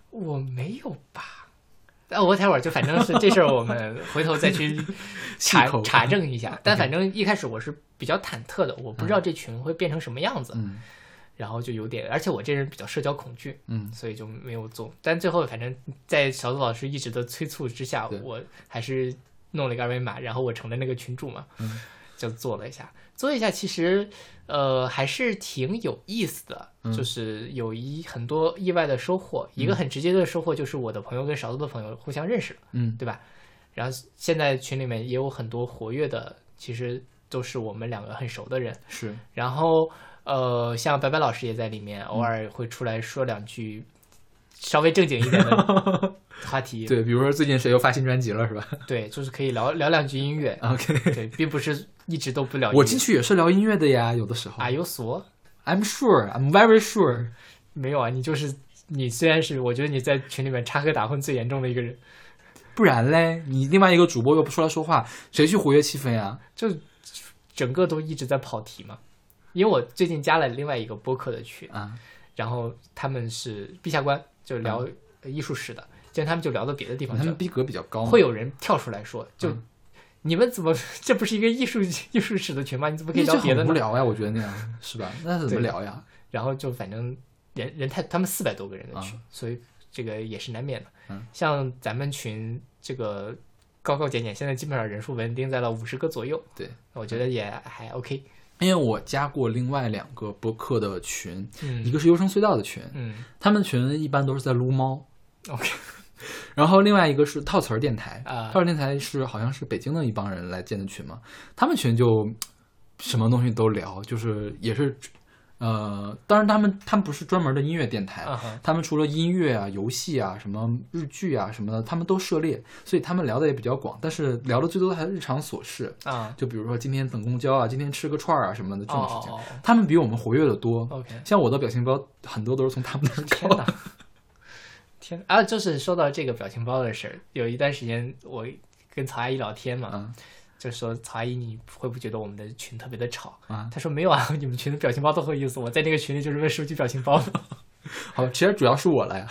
Speaker 1: 我没有吧？啊，我待会儿就反正是这事儿，我们回头再去查查证一下。但反正一开始我是比较忐忑的，我不知道这群会变成什么样子，
Speaker 2: 嗯
Speaker 1: 然后就有点，而且我这人比较社交恐惧，
Speaker 2: 嗯
Speaker 1: 所以就没有做。但最后反正在小杜老师一直的催促之下，我还是弄了一个二维码，然后我成了那个群主嘛，
Speaker 2: 嗯
Speaker 1: 就做了一下。做一下其实呃还是挺有意思的，
Speaker 2: 嗯
Speaker 1: 就是有一很多意外的收获。一个很直接的收获就是我的朋友跟勺子的朋友互相认识了，
Speaker 2: 嗯
Speaker 1: 对吧？然后现在群里面也有很多活跃的，其实都是我们两个很熟的人。
Speaker 2: 是
Speaker 1: 然后呃，像白白老师也在里面，偶尔会出来说两句稍微正经一点的 话题。
Speaker 2: 对，比如说最近谁又发新专辑了是吧
Speaker 1: 对，就是可以聊聊两句音乐。
Speaker 2: ？OK，
Speaker 1: 对，并不是一直都不聊音乐。
Speaker 2: 我进去也是聊音乐的呀，有的时候。
Speaker 1: Are you sure?
Speaker 2: I'm sure, I'm very sure。
Speaker 1: 没有啊？你就是你，虽然是我觉得你在群里面插科打诨最严重的一个人，
Speaker 2: 不然嘞，你另外一个主播又不出来说话，谁去活跃气氛呀？
Speaker 1: 就整个都一直在跑题嘛。因为我最近加了另外一个播客的群，
Speaker 2: 啊，
Speaker 1: 然后他们是陛下观，就聊艺术史的，结果他们就聊到别的地方去了。
Speaker 2: 他们逼格比较高，
Speaker 1: 会有人跳出来说，就、
Speaker 2: 嗯
Speaker 1: 你们怎么 这不是一个艺术艺术史的群吗？你怎么可以聊别的呢？
Speaker 2: 很无聊呀，我觉得那样是吧？那怎么聊呀？
Speaker 1: 然后就反正人人太，他们四百多个人的群，
Speaker 2: 啊
Speaker 1: 所以这个也是难免的。
Speaker 2: 嗯
Speaker 1: 像咱们群这个高高减减，现在基本上人数稳定在了五十个左右，
Speaker 2: 对，
Speaker 1: 我觉得也还 OK。
Speaker 2: 因为我加过另外两个播客的群，一
Speaker 1: 嗯
Speaker 2: 个是优声隧道的群，
Speaker 1: 嗯
Speaker 2: 他们群一般都是在撸猫
Speaker 1: ，，OK，
Speaker 2: 然后另外一个是套词儿电台
Speaker 1: 啊
Speaker 2: 套词儿电台是好像是北京的一帮人来建的群嘛，他们群就什么东西都聊，就是也是呃，当然他们他们不是专门的音乐电台，他们除了音乐啊、游戏啊、什么日剧啊什么的，他们都涉猎，所以他们聊的也比较广，但是聊的最多的还是日常琐事，
Speaker 1: 啊，
Speaker 2: 就比如说今天等公交啊，今天吃个串儿啊什么的这种事情，他们比我们活跃的多。
Speaker 1: 哦，OK，
Speaker 2: 像我的表情包很多都是从他们那儿搞的。
Speaker 1: 天哪！天啊，就是说到这个表情包的事儿，有一段时间我跟曹阿姨聊天嘛，
Speaker 2: 嗯
Speaker 1: 就说曹阿姨，你会不会觉得我们的群特别的吵？
Speaker 2: 啊，
Speaker 1: 他说没有啊，你们群的表情包都很有意思，我在那个群里就是为收集表情包的。
Speaker 2: 好，其实主要是我了呀。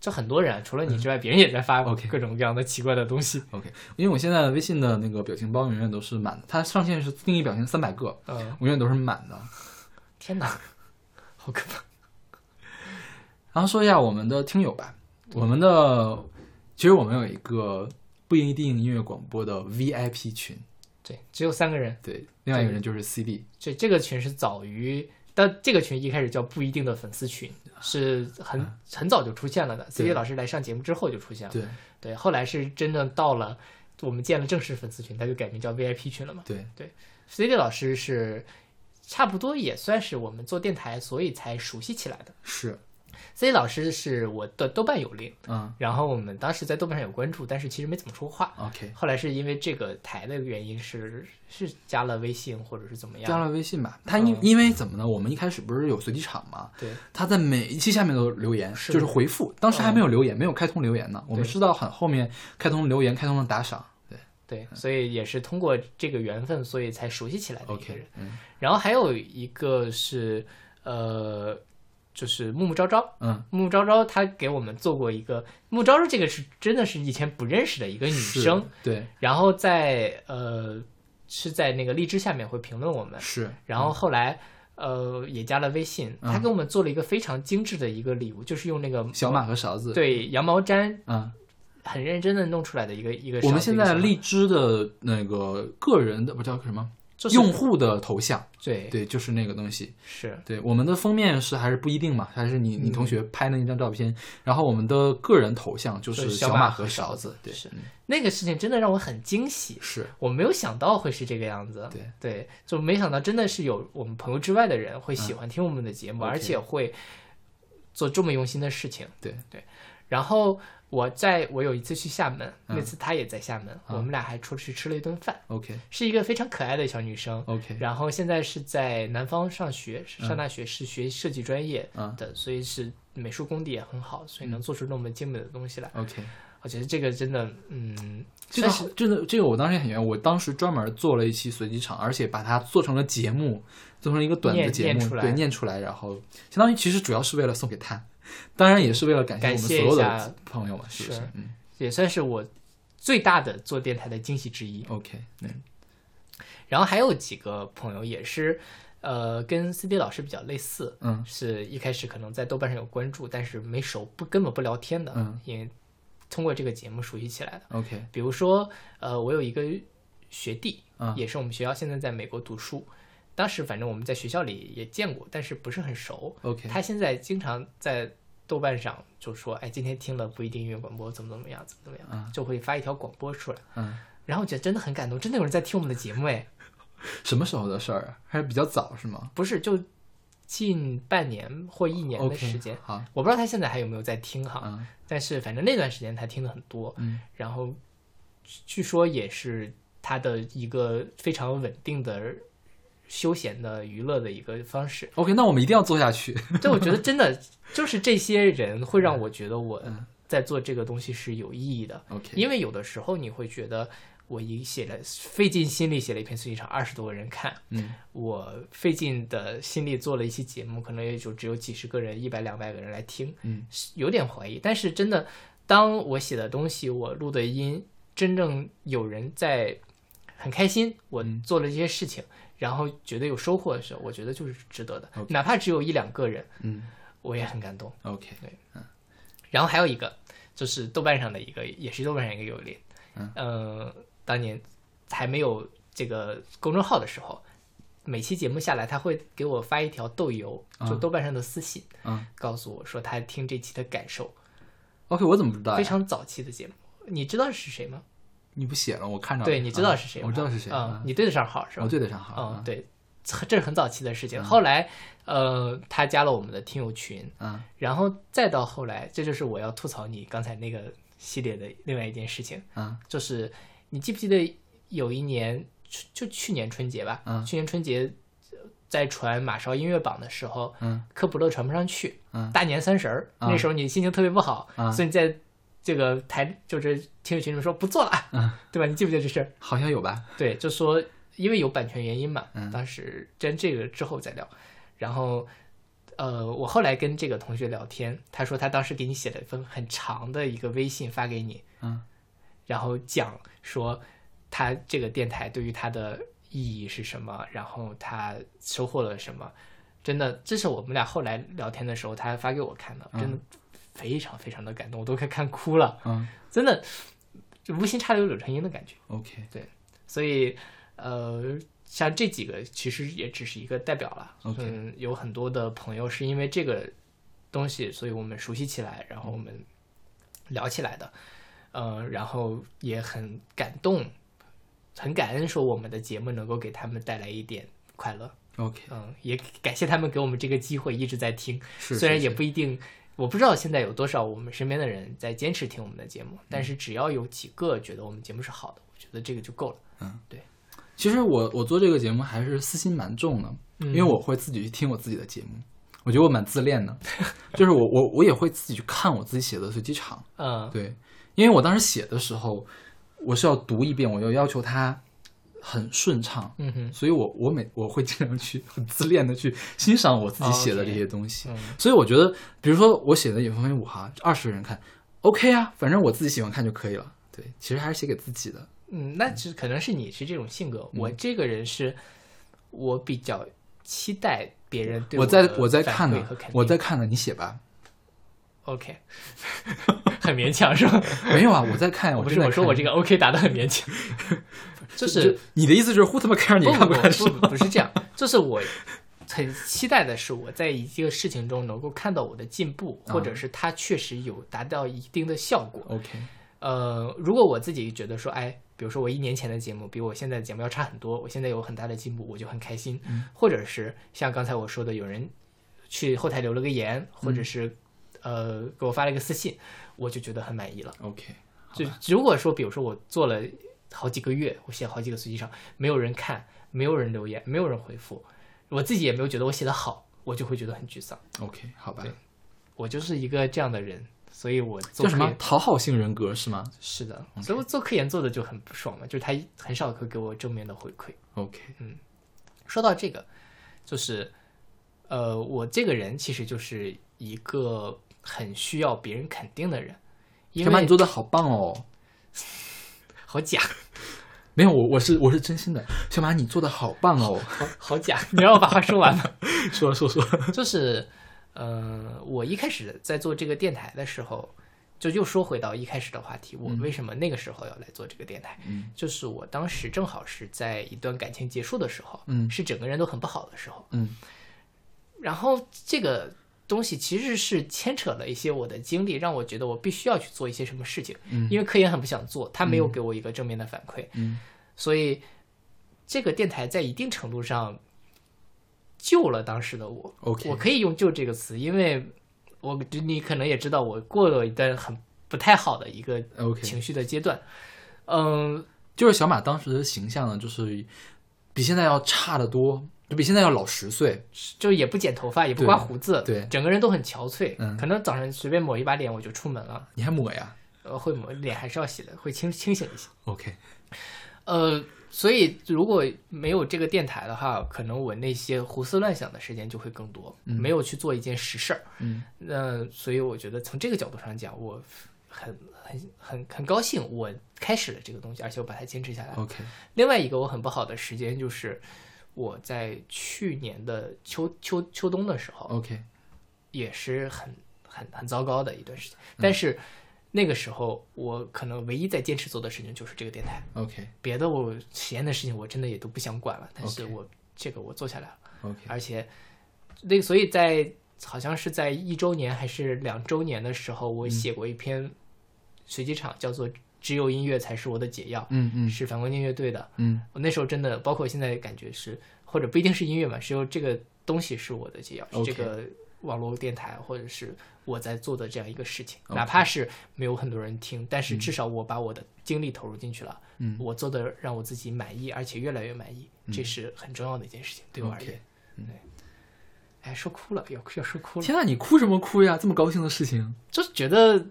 Speaker 1: 这很多人啊，除了你之外，别人也在发
Speaker 2: OK
Speaker 1: 各种各样的奇怪的东西。
Speaker 2: OK，因为我现在微信的那个表情包永远都是满的，它上限是定义表情三百个，
Speaker 1: 嗯，
Speaker 2: 永远都是满的。
Speaker 1: 天哪，好可怕！
Speaker 2: 然后说一下我们的听友吧，我们的其实我们有一个不一定音乐广播的 VIP 群，
Speaker 1: 对，只有三个人。
Speaker 2: 对，另外一个人就是 CD，
Speaker 1: 这这个群是早于，但这个群一开始叫不一定的粉丝群，是很很早就出现了的。C D 老师来上节目之后就出现了。
Speaker 2: 对
Speaker 1: 对，后来是真正到了我们建了正式粉丝群，他就改名叫 VIP 群了嘛。
Speaker 2: 对对
Speaker 1: C D 老师是差不多也算是我们做电台，所以才熟悉起来的。
Speaker 2: 是，
Speaker 1: C 老师是我的豆瓣友令，
Speaker 2: 嗯
Speaker 1: 然后我们当时在豆瓣上有关注，但是其实没怎么说话。
Speaker 2: ，OK，
Speaker 1: 后来是因为这个台的原因是是加了微信或者是怎么样？
Speaker 2: 加了微信吧。他因
Speaker 1: 嗯
Speaker 2: 因为怎么呢？我们一开始不是有随机场嘛，
Speaker 1: 对，
Speaker 2: 他在每一期下面都留言，
Speaker 1: 是
Speaker 2: 就是回复，当时还没有留言，没有开通留言呢。我们知道很后面开通留言，开通了打赏。对
Speaker 1: 对，所以也是通过这个缘分，所以才熟悉起来的一个人然后还有一个是呃，就是木木昭昭，
Speaker 2: 嗯，
Speaker 1: 木木昭昭她给我们做过一个木木昭昭，这个是真的是以前不认识的一个女生，，
Speaker 2: 对，
Speaker 1: 然后在呃是在那个荔枝下面会评论我们，
Speaker 2: 是，
Speaker 1: 然后后来。呃，也加了微信，
Speaker 2: 嗯
Speaker 1: 她给我们做了一个非常精致的一个礼物，就是用那个
Speaker 2: 小马和勺子，，
Speaker 1: 对羊毛毡
Speaker 2: 嗯，
Speaker 1: 很认真的弄出来的一个一个。
Speaker 2: 我们现在荔枝的那个个人的不叫什么
Speaker 1: 就是
Speaker 2: 用户的头像，
Speaker 1: 对。
Speaker 2: 对，就是那个东西。
Speaker 1: 是。
Speaker 2: 对，我们的封面是还是不一定嘛，还是你你
Speaker 1: 嗯。
Speaker 2: 同学拍的那张照片，然后我们的个人头像就
Speaker 1: 就是
Speaker 2: 小马
Speaker 1: 和
Speaker 2: 勺子，对，
Speaker 1: 是。
Speaker 2: 嗯。
Speaker 1: 那个事情真的让我很惊喜，
Speaker 2: 是，
Speaker 1: 我没有想到会是这个样子。
Speaker 2: 对。
Speaker 1: 对，就没想到真的是有我们朋友之外的人会喜欢听我们的节目，
Speaker 2: 嗯
Speaker 1: 而且会做这么用心的事情。
Speaker 2: 对。
Speaker 1: 对，然后我在我有一次去厦门，
Speaker 2: 嗯。
Speaker 1: 那次她也在厦门，
Speaker 2: 嗯。
Speaker 1: 我们俩还出去吃了一顿饭
Speaker 2: ，OK。
Speaker 1: 是一个非常可爱的小女生。
Speaker 2: OK，
Speaker 1: 然后现在是在南方上学，上
Speaker 2: 嗯。
Speaker 1: 大学，是学设计专业
Speaker 2: 嗯。
Speaker 1: 的，所以是美术功底也很好，所以能做出那么精美的东西来。
Speaker 2: OK，
Speaker 1: 我觉得这个真的，嗯，
Speaker 2: 这个
Speaker 1: 是
Speaker 2: 真的，这个我当时也很冤，我当时专门做了一期随机场，而且把它做成了节目，做成了一个短的节目，对，念出来，然后相当于其实主要是为了送给他，当然也是为了感谢我们所有的朋友们，是不是
Speaker 1: 是？
Speaker 2: 嗯
Speaker 1: 也算是我最大的做电台的惊喜之一。
Speaker 2: ，OK，嗯
Speaker 1: 然后还有几个朋友也是，呃，跟 CD 老师比较类似，
Speaker 2: 嗯
Speaker 1: 是一开始可能在豆瓣上有关注，但是没熟，不根本不聊天的，
Speaker 2: 嗯
Speaker 1: 也通过这个节目熟悉起来的。
Speaker 2: ，OK，
Speaker 1: 比如说，呃，我有一个学弟，
Speaker 2: 嗯
Speaker 1: 也是我们学校现在在美国读书，当时反正我们在学校里也见过，但是不是很熟。
Speaker 2: OK，
Speaker 1: 他现在经常在豆瓣上就说，哎，今天听了不一定音乐广播，怎么怎么样，怎么怎么样，
Speaker 2: 嗯。
Speaker 1: 就会发一条广播出来。
Speaker 2: 嗯，
Speaker 1: 然后我觉得真的很感动，真的有人在听我们的节目，哎，
Speaker 2: 什么时候的事儿啊？还是比较早是吗？
Speaker 1: 不是就近半年或一年的时间。
Speaker 2: 好，
Speaker 1: 我不知道他现在还有没有在听哈，
Speaker 2: 嗯。
Speaker 1: 但是反正那段时间他听的很多，
Speaker 2: 嗯。
Speaker 1: 然后据说也是他的一个非常稳定的休闲的娱乐的一个方式。
Speaker 2: ，OK，那我们一定要做下去。
Speaker 1: 对我觉得真的就是这些人会让我觉得我
Speaker 2: 嗯
Speaker 1: 在做这个东西是有意义的
Speaker 2: ，OK，
Speaker 1: 因为有的时候你会觉得我一写了费尽心力写了一篇随机场，二十多个人看，
Speaker 2: 嗯
Speaker 1: 我费尽的心力做了一期节目，可能也就只有几十个人、一百两百个人来听，
Speaker 2: 嗯
Speaker 1: 有点怀疑。但是真的，当我写的东西，我录的音，真正有人在很开心，我
Speaker 2: 嗯
Speaker 1: 做了这些事情，然后觉得有收获的时候，我觉得就是值得的哪怕只有一两个人，
Speaker 2: 嗯
Speaker 1: 我也很感动。
Speaker 2: ，OK，对，嗯
Speaker 1: 然后还有一个就是豆瓣上的一个，也是豆瓣上一个友邻，
Speaker 2: 嗯
Speaker 1: 呃，当年还没有这个公众号的时候，每期节目下来，他会给我发一条豆邮，就
Speaker 2: 嗯
Speaker 1: 豆瓣上的私信，
Speaker 2: 嗯
Speaker 1: 告诉我说他听这期的感受。
Speaker 2: OK，我怎么不知道？
Speaker 1: 非常早期的节目。你知道是谁吗？
Speaker 2: 你不写了，我看着。
Speaker 1: 对，你知道
Speaker 2: 啊
Speaker 1: 是谁吗？
Speaker 2: 我知道是谁。
Speaker 1: 嗯
Speaker 2: 啊，
Speaker 1: 你对得上号是吧？
Speaker 2: 我对得上号。
Speaker 1: 嗯
Speaker 2: 啊，
Speaker 1: 对，这是很早期的事情。后来，呃，他加了我们的听友群，
Speaker 2: 嗯
Speaker 1: 然后再到后来，这就是我要吐槽你刚才那个系列的另外一件事情，
Speaker 2: 嗯
Speaker 1: 就是你记不记得有一年，就去年春节吧，
Speaker 2: 嗯
Speaker 1: 去年春节呃在传马烧音乐榜的时候，
Speaker 2: 嗯
Speaker 1: 科普勒传不上去，
Speaker 2: 嗯
Speaker 1: 大年三十儿、
Speaker 2: 嗯
Speaker 1: 那时候你心情特别不好，
Speaker 2: 嗯
Speaker 1: 所以你在这个台就是听友群里面说不做了，
Speaker 2: 嗯
Speaker 1: 对吧？你记不记得这事儿？
Speaker 2: 好像有吧？
Speaker 1: 对，就说因为有版权原因嘛，
Speaker 2: 嗯
Speaker 1: 当时真这个之后再聊。然后，呃，我后来跟这个同学聊天，他说他当时给你写了一封很长的一个微信发给你，
Speaker 2: 嗯，
Speaker 1: 然后讲说他这个电台对于他的意义是什么，然后他收获了什么。真的，这是我们俩后来聊天的时候，他发给我看的，真的非常非常的感动，我都快看哭了，
Speaker 2: 嗯
Speaker 1: 真的，就无心插柳柳成荫的感觉。
Speaker 2: ，OK，对
Speaker 1: 所以，呃，像这几个其实也只是一个代表了。
Speaker 2: OK
Speaker 1: 嗯，有很多的朋友是因为这个东西，所以我们熟悉起来，然后我们聊起来的。呃，然后也很感动，很感恩说我们的节目能够给他们带来一点快乐。
Speaker 2: OK，
Speaker 1: 嗯，也感谢他们给我们这个机会一直在听，
Speaker 2: 是，
Speaker 1: 虽然也不一定。我不知道现在有多少我们身边的人在坚持听我们的节目，但是只要有几个觉得我们节目是好的，我觉得这个就够了。嗯，对。
Speaker 2: 其实我我做这个节目还是私心蛮重的，
Speaker 1: 嗯。
Speaker 2: 因为我会自己去听我自己的节目，我觉得我蛮自恋的，就是我我我也会自己去看我自己写的随机场，
Speaker 1: 嗯。
Speaker 2: 对，因为我当时写的时候，我是要读一遍，我要要求它很顺畅，
Speaker 1: 嗯哼。
Speaker 2: 所以我我每我会经常去很自恋的去欣赏我自己写的这些东西，
Speaker 1: 嗯
Speaker 2: 所以我觉得，比如说我写的也分为五哈，二十个人看，OK 啊，反正我自己喜欢看就可以了。对，其实还是写给自己的。
Speaker 1: 嗯，那只可能是你是这种性格，
Speaker 2: 嗯
Speaker 1: 我这个人是，我比较期待别人对
Speaker 2: 我在我在看呢
Speaker 1: 馈和肯，定
Speaker 2: 我在看呢，你写吧。
Speaker 1: OK，很勉强是吧？
Speaker 2: 没有啊，我在看，
Speaker 1: 不是我说我这个 OK 答的很勉强，就
Speaker 2: 就是你的意思就是 who 他妈 care 你看
Speaker 1: 不不
Speaker 2: 看是？
Speaker 1: 不是这样，就是我很期待的是我在一个事情中能够看到我的进步，
Speaker 2: 啊
Speaker 1: 或者是它确实有达到一定的效果。
Speaker 2: OK，
Speaker 1: 呃，如果我自己觉得说，哎，比如说我一年前的节目比我现在的节目要差很多，我现在有很大的进步，我就很开心。
Speaker 2: 嗯
Speaker 1: 或者是像刚才我说的，有人去后台留了个言，或
Speaker 2: 嗯
Speaker 1: 者是、呃给我发了一个私信，我就觉得很满意了。
Speaker 2: OK，
Speaker 1: 就如果说，比如说我做了好几个月，我写好几个随机场，没有人看，没有人留言，没有人回复，我自己也没有觉得我写的好，我就会觉得很沮丧。
Speaker 2: OK，好吧。
Speaker 1: 我就是一个这样的人，所以我做
Speaker 2: 叫什么讨好型人格是吗
Speaker 1: 是的，所以我做科研做的就很不爽嘛，就是他很少会给我正面的回馈。
Speaker 2: ？OK，嗯
Speaker 1: 说到这个，就是呃，我这个人其实就是一个很需要别人肯定的人，因
Speaker 2: 小马你做的好棒哦。
Speaker 1: 好假，
Speaker 2: 没有，我我是我是真心的，小马你做的好棒哦。
Speaker 1: 好好假，你让我把话说完吧。
Speaker 2: 说说说，
Speaker 1: 就是，呃，我一开始在做这个电台的时候，就又说回到一开始的话题，我为什么那个时候要来做这个电台？
Speaker 2: 嗯。
Speaker 1: 就是我当时正好是在一段感情结束的时候，
Speaker 2: 嗯。
Speaker 1: 是整个人都很不好的时候，
Speaker 2: 嗯。
Speaker 1: 然后这个东西其实是牵扯了一些我的经历，让我觉得我必须要去做一些什么事情，
Speaker 2: 嗯。
Speaker 1: 因为科研很不想做，他没有给我一个正面的反馈，
Speaker 2: 嗯。
Speaker 1: 所以这个电台在一定程度上救了当时的我。
Speaker 2: ，OK，
Speaker 1: 我可以用“救”这个词，因为我你可能也知道，我过了一段很不太好的一个情绪的阶段。嗯，
Speaker 2: 就是小马当时的形象呢，就是比现在要差得多，就比现在要老十岁。
Speaker 1: 就也不剪头发，也不刮胡子，
Speaker 2: 对
Speaker 1: 整个人都很憔悴。
Speaker 2: 嗯
Speaker 1: 可能早上随便抹一把脸我就出门了，
Speaker 2: 你还抹呀
Speaker 1: 呃，会抹脸还是要洗的，会清清醒一些。
Speaker 2: ？OK，
Speaker 1: 呃，所以如果没有这个电台的话，可能我那些胡思乱想的时间就会更多，没有去做一件实事儿。
Speaker 2: 嗯
Speaker 1: 那所以我觉得从这个角度上讲，我很很很很高兴我开始了这个东西，而且我把它坚持下来。
Speaker 2: ，OK，
Speaker 1: 另外一个我很不好的时间就是我在去年的秋秋秋冬的时候
Speaker 2: ，OK，
Speaker 1: 也是很很很糟糕的一段时间。但是那个时候，我可能唯一在坚持做的事情就是这个电台
Speaker 2: ，OK，
Speaker 1: 别的我实验的事情我真的也都不想管了。但是我这个我做下来了。
Speaker 2: OK，
Speaker 1: 而且那个，所以在好像是在一周年还是两周年的时候，我
Speaker 2: 嗯
Speaker 1: 写过一篇随机场，叫做《只有音乐才是我的解药》，
Speaker 2: 嗯嗯。
Speaker 1: 是反光镜乐队的。
Speaker 2: 嗯。
Speaker 1: 我那时候真的，包括现在感觉是，或者不一定是音乐嘛，是有这个东西是我的解药，这个网络电台或者是我在做的这样一个事情。哪怕是没有很多人听，但是至少我把我的精力投入进去了，
Speaker 2: 嗯。
Speaker 1: 我做的让我自己满意，而且越来越满意，这是很重要的一件事情，对我而言。对，哎，说哭了，要要说哭了，
Speaker 2: 天呐，你哭什么哭呀？这么高兴的事情，
Speaker 1: 就是觉得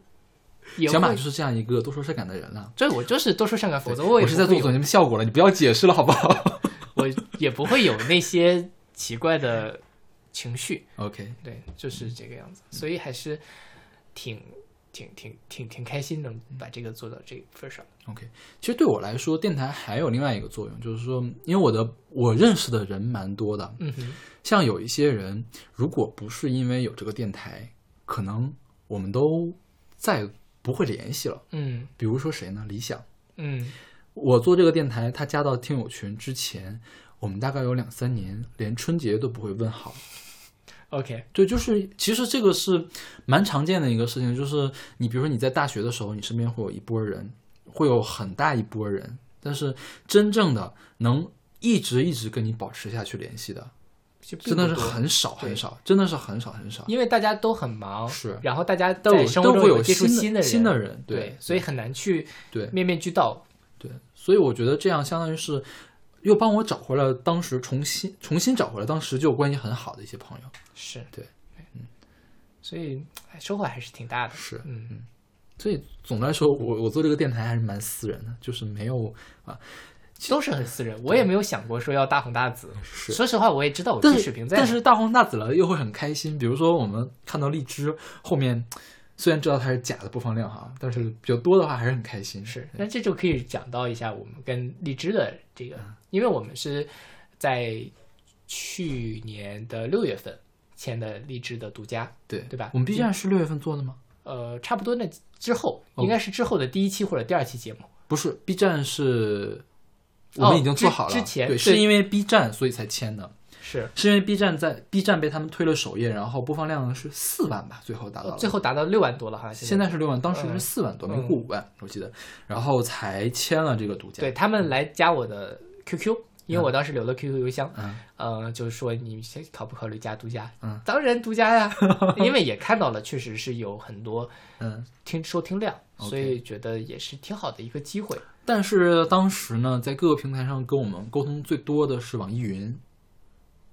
Speaker 2: 小马就是这样一个多愁善感的人了。
Speaker 1: 对我就是多愁善感，否则
Speaker 2: 我
Speaker 1: 也不
Speaker 2: 是在做总结效果了，你不要解释了好不好
Speaker 1: 我也不会有那些奇怪的情绪。？
Speaker 2: OK，
Speaker 1: 对，就是这个样子，所以还是挺挺挺挺挺开心能把这个做到这份上。
Speaker 2: OK，其实对我来说，电台还有另外一个作用，就是说，因为我的我认识的人蛮多的，
Speaker 1: 嗯哼，
Speaker 2: 像有一些人，如果不是因为有这个电台，可能我们都再不会联系了。
Speaker 1: 嗯
Speaker 2: 比如说谁呢？理想，
Speaker 1: 嗯
Speaker 2: 我做这个电台，他加到听友群之前，我们大概有两三年连春节都不会问好。
Speaker 1: ，OK，
Speaker 2: 对，就是其实这个是蛮常见的一个事情，就是你比如说你在大学的时候，你身边会有一波人，会有很大一波人，但是真正的能一直一直跟你保持下去联系的，真的是很少很少，真的是很少很少。
Speaker 1: 因为大家都很忙，
Speaker 2: 是
Speaker 1: 然后大家
Speaker 2: 都有
Speaker 1: 在生活中
Speaker 2: 都会有
Speaker 1: 接触
Speaker 2: 新的
Speaker 1: 的人，
Speaker 2: 新的人
Speaker 1: 对
Speaker 2: 对
Speaker 1: 所以很难去
Speaker 2: 对
Speaker 1: 面面俱到。
Speaker 2: 对，所以我觉得这样相当于是又帮我找回了当时重新重新找回了当时就关系很好的一些朋友。
Speaker 1: 是
Speaker 2: 对，
Speaker 1: 嗯，所以哎收获还是挺大的。
Speaker 2: 是
Speaker 1: 嗯嗯，
Speaker 2: 所以总的来说，我我做这个电台还是蛮私人的，就是没有啊，
Speaker 1: 都是很私人，我也没有想过说要大红大紫。
Speaker 2: 是
Speaker 1: 说实话，我也知道我自己水平在哪，
Speaker 2: 但是大红大紫了又会很开心。比如说我们看到荔枝后面，虽然知道它是假的播放量哈，但是比较多的话还是很开心。
Speaker 1: 是，那这就可以讲到一下我们跟荔枝的这个，
Speaker 2: 嗯
Speaker 1: 因为我们是在去年的六月份签的荔枝的独家，
Speaker 2: 对
Speaker 1: 对吧
Speaker 2: 我们 B 站是六月份做的吗？
Speaker 1: 呃，差不多那之后，
Speaker 2: 哦
Speaker 1: 应该是之后的第一期或者第二期节目。
Speaker 2: 不是，B 站是
Speaker 1: 哦
Speaker 2: 我们已经做好了。
Speaker 1: 之之前
Speaker 2: 对，是因为 B 站所以才签的，
Speaker 1: 是，
Speaker 2: 是因为 B 站在 B 站被他们推了首页，然后播放量是四万吧，最后达到
Speaker 1: 最后达到六万多了哈。
Speaker 2: 现在是六万，当时
Speaker 1: 嗯
Speaker 2: 是四万多，没过五万，我记得，然后才签了这个独家。
Speaker 1: 对他们来加我的 QQ，因为我当时留了 QQ 邮箱，
Speaker 2: 嗯
Speaker 1: 呃，就是说你先考不考虑加独家？
Speaker 2: 嗯，
Speaker 1: 当然独家呀，因为也看到了，确实是有很多
Speaker 2: 嗯，
Speaker 1: 听收听量，所以觉得也是挺好的一个机会。
Speaker 2: 但是当时呢，在各个平台上跟我们沟通最多的是网易云，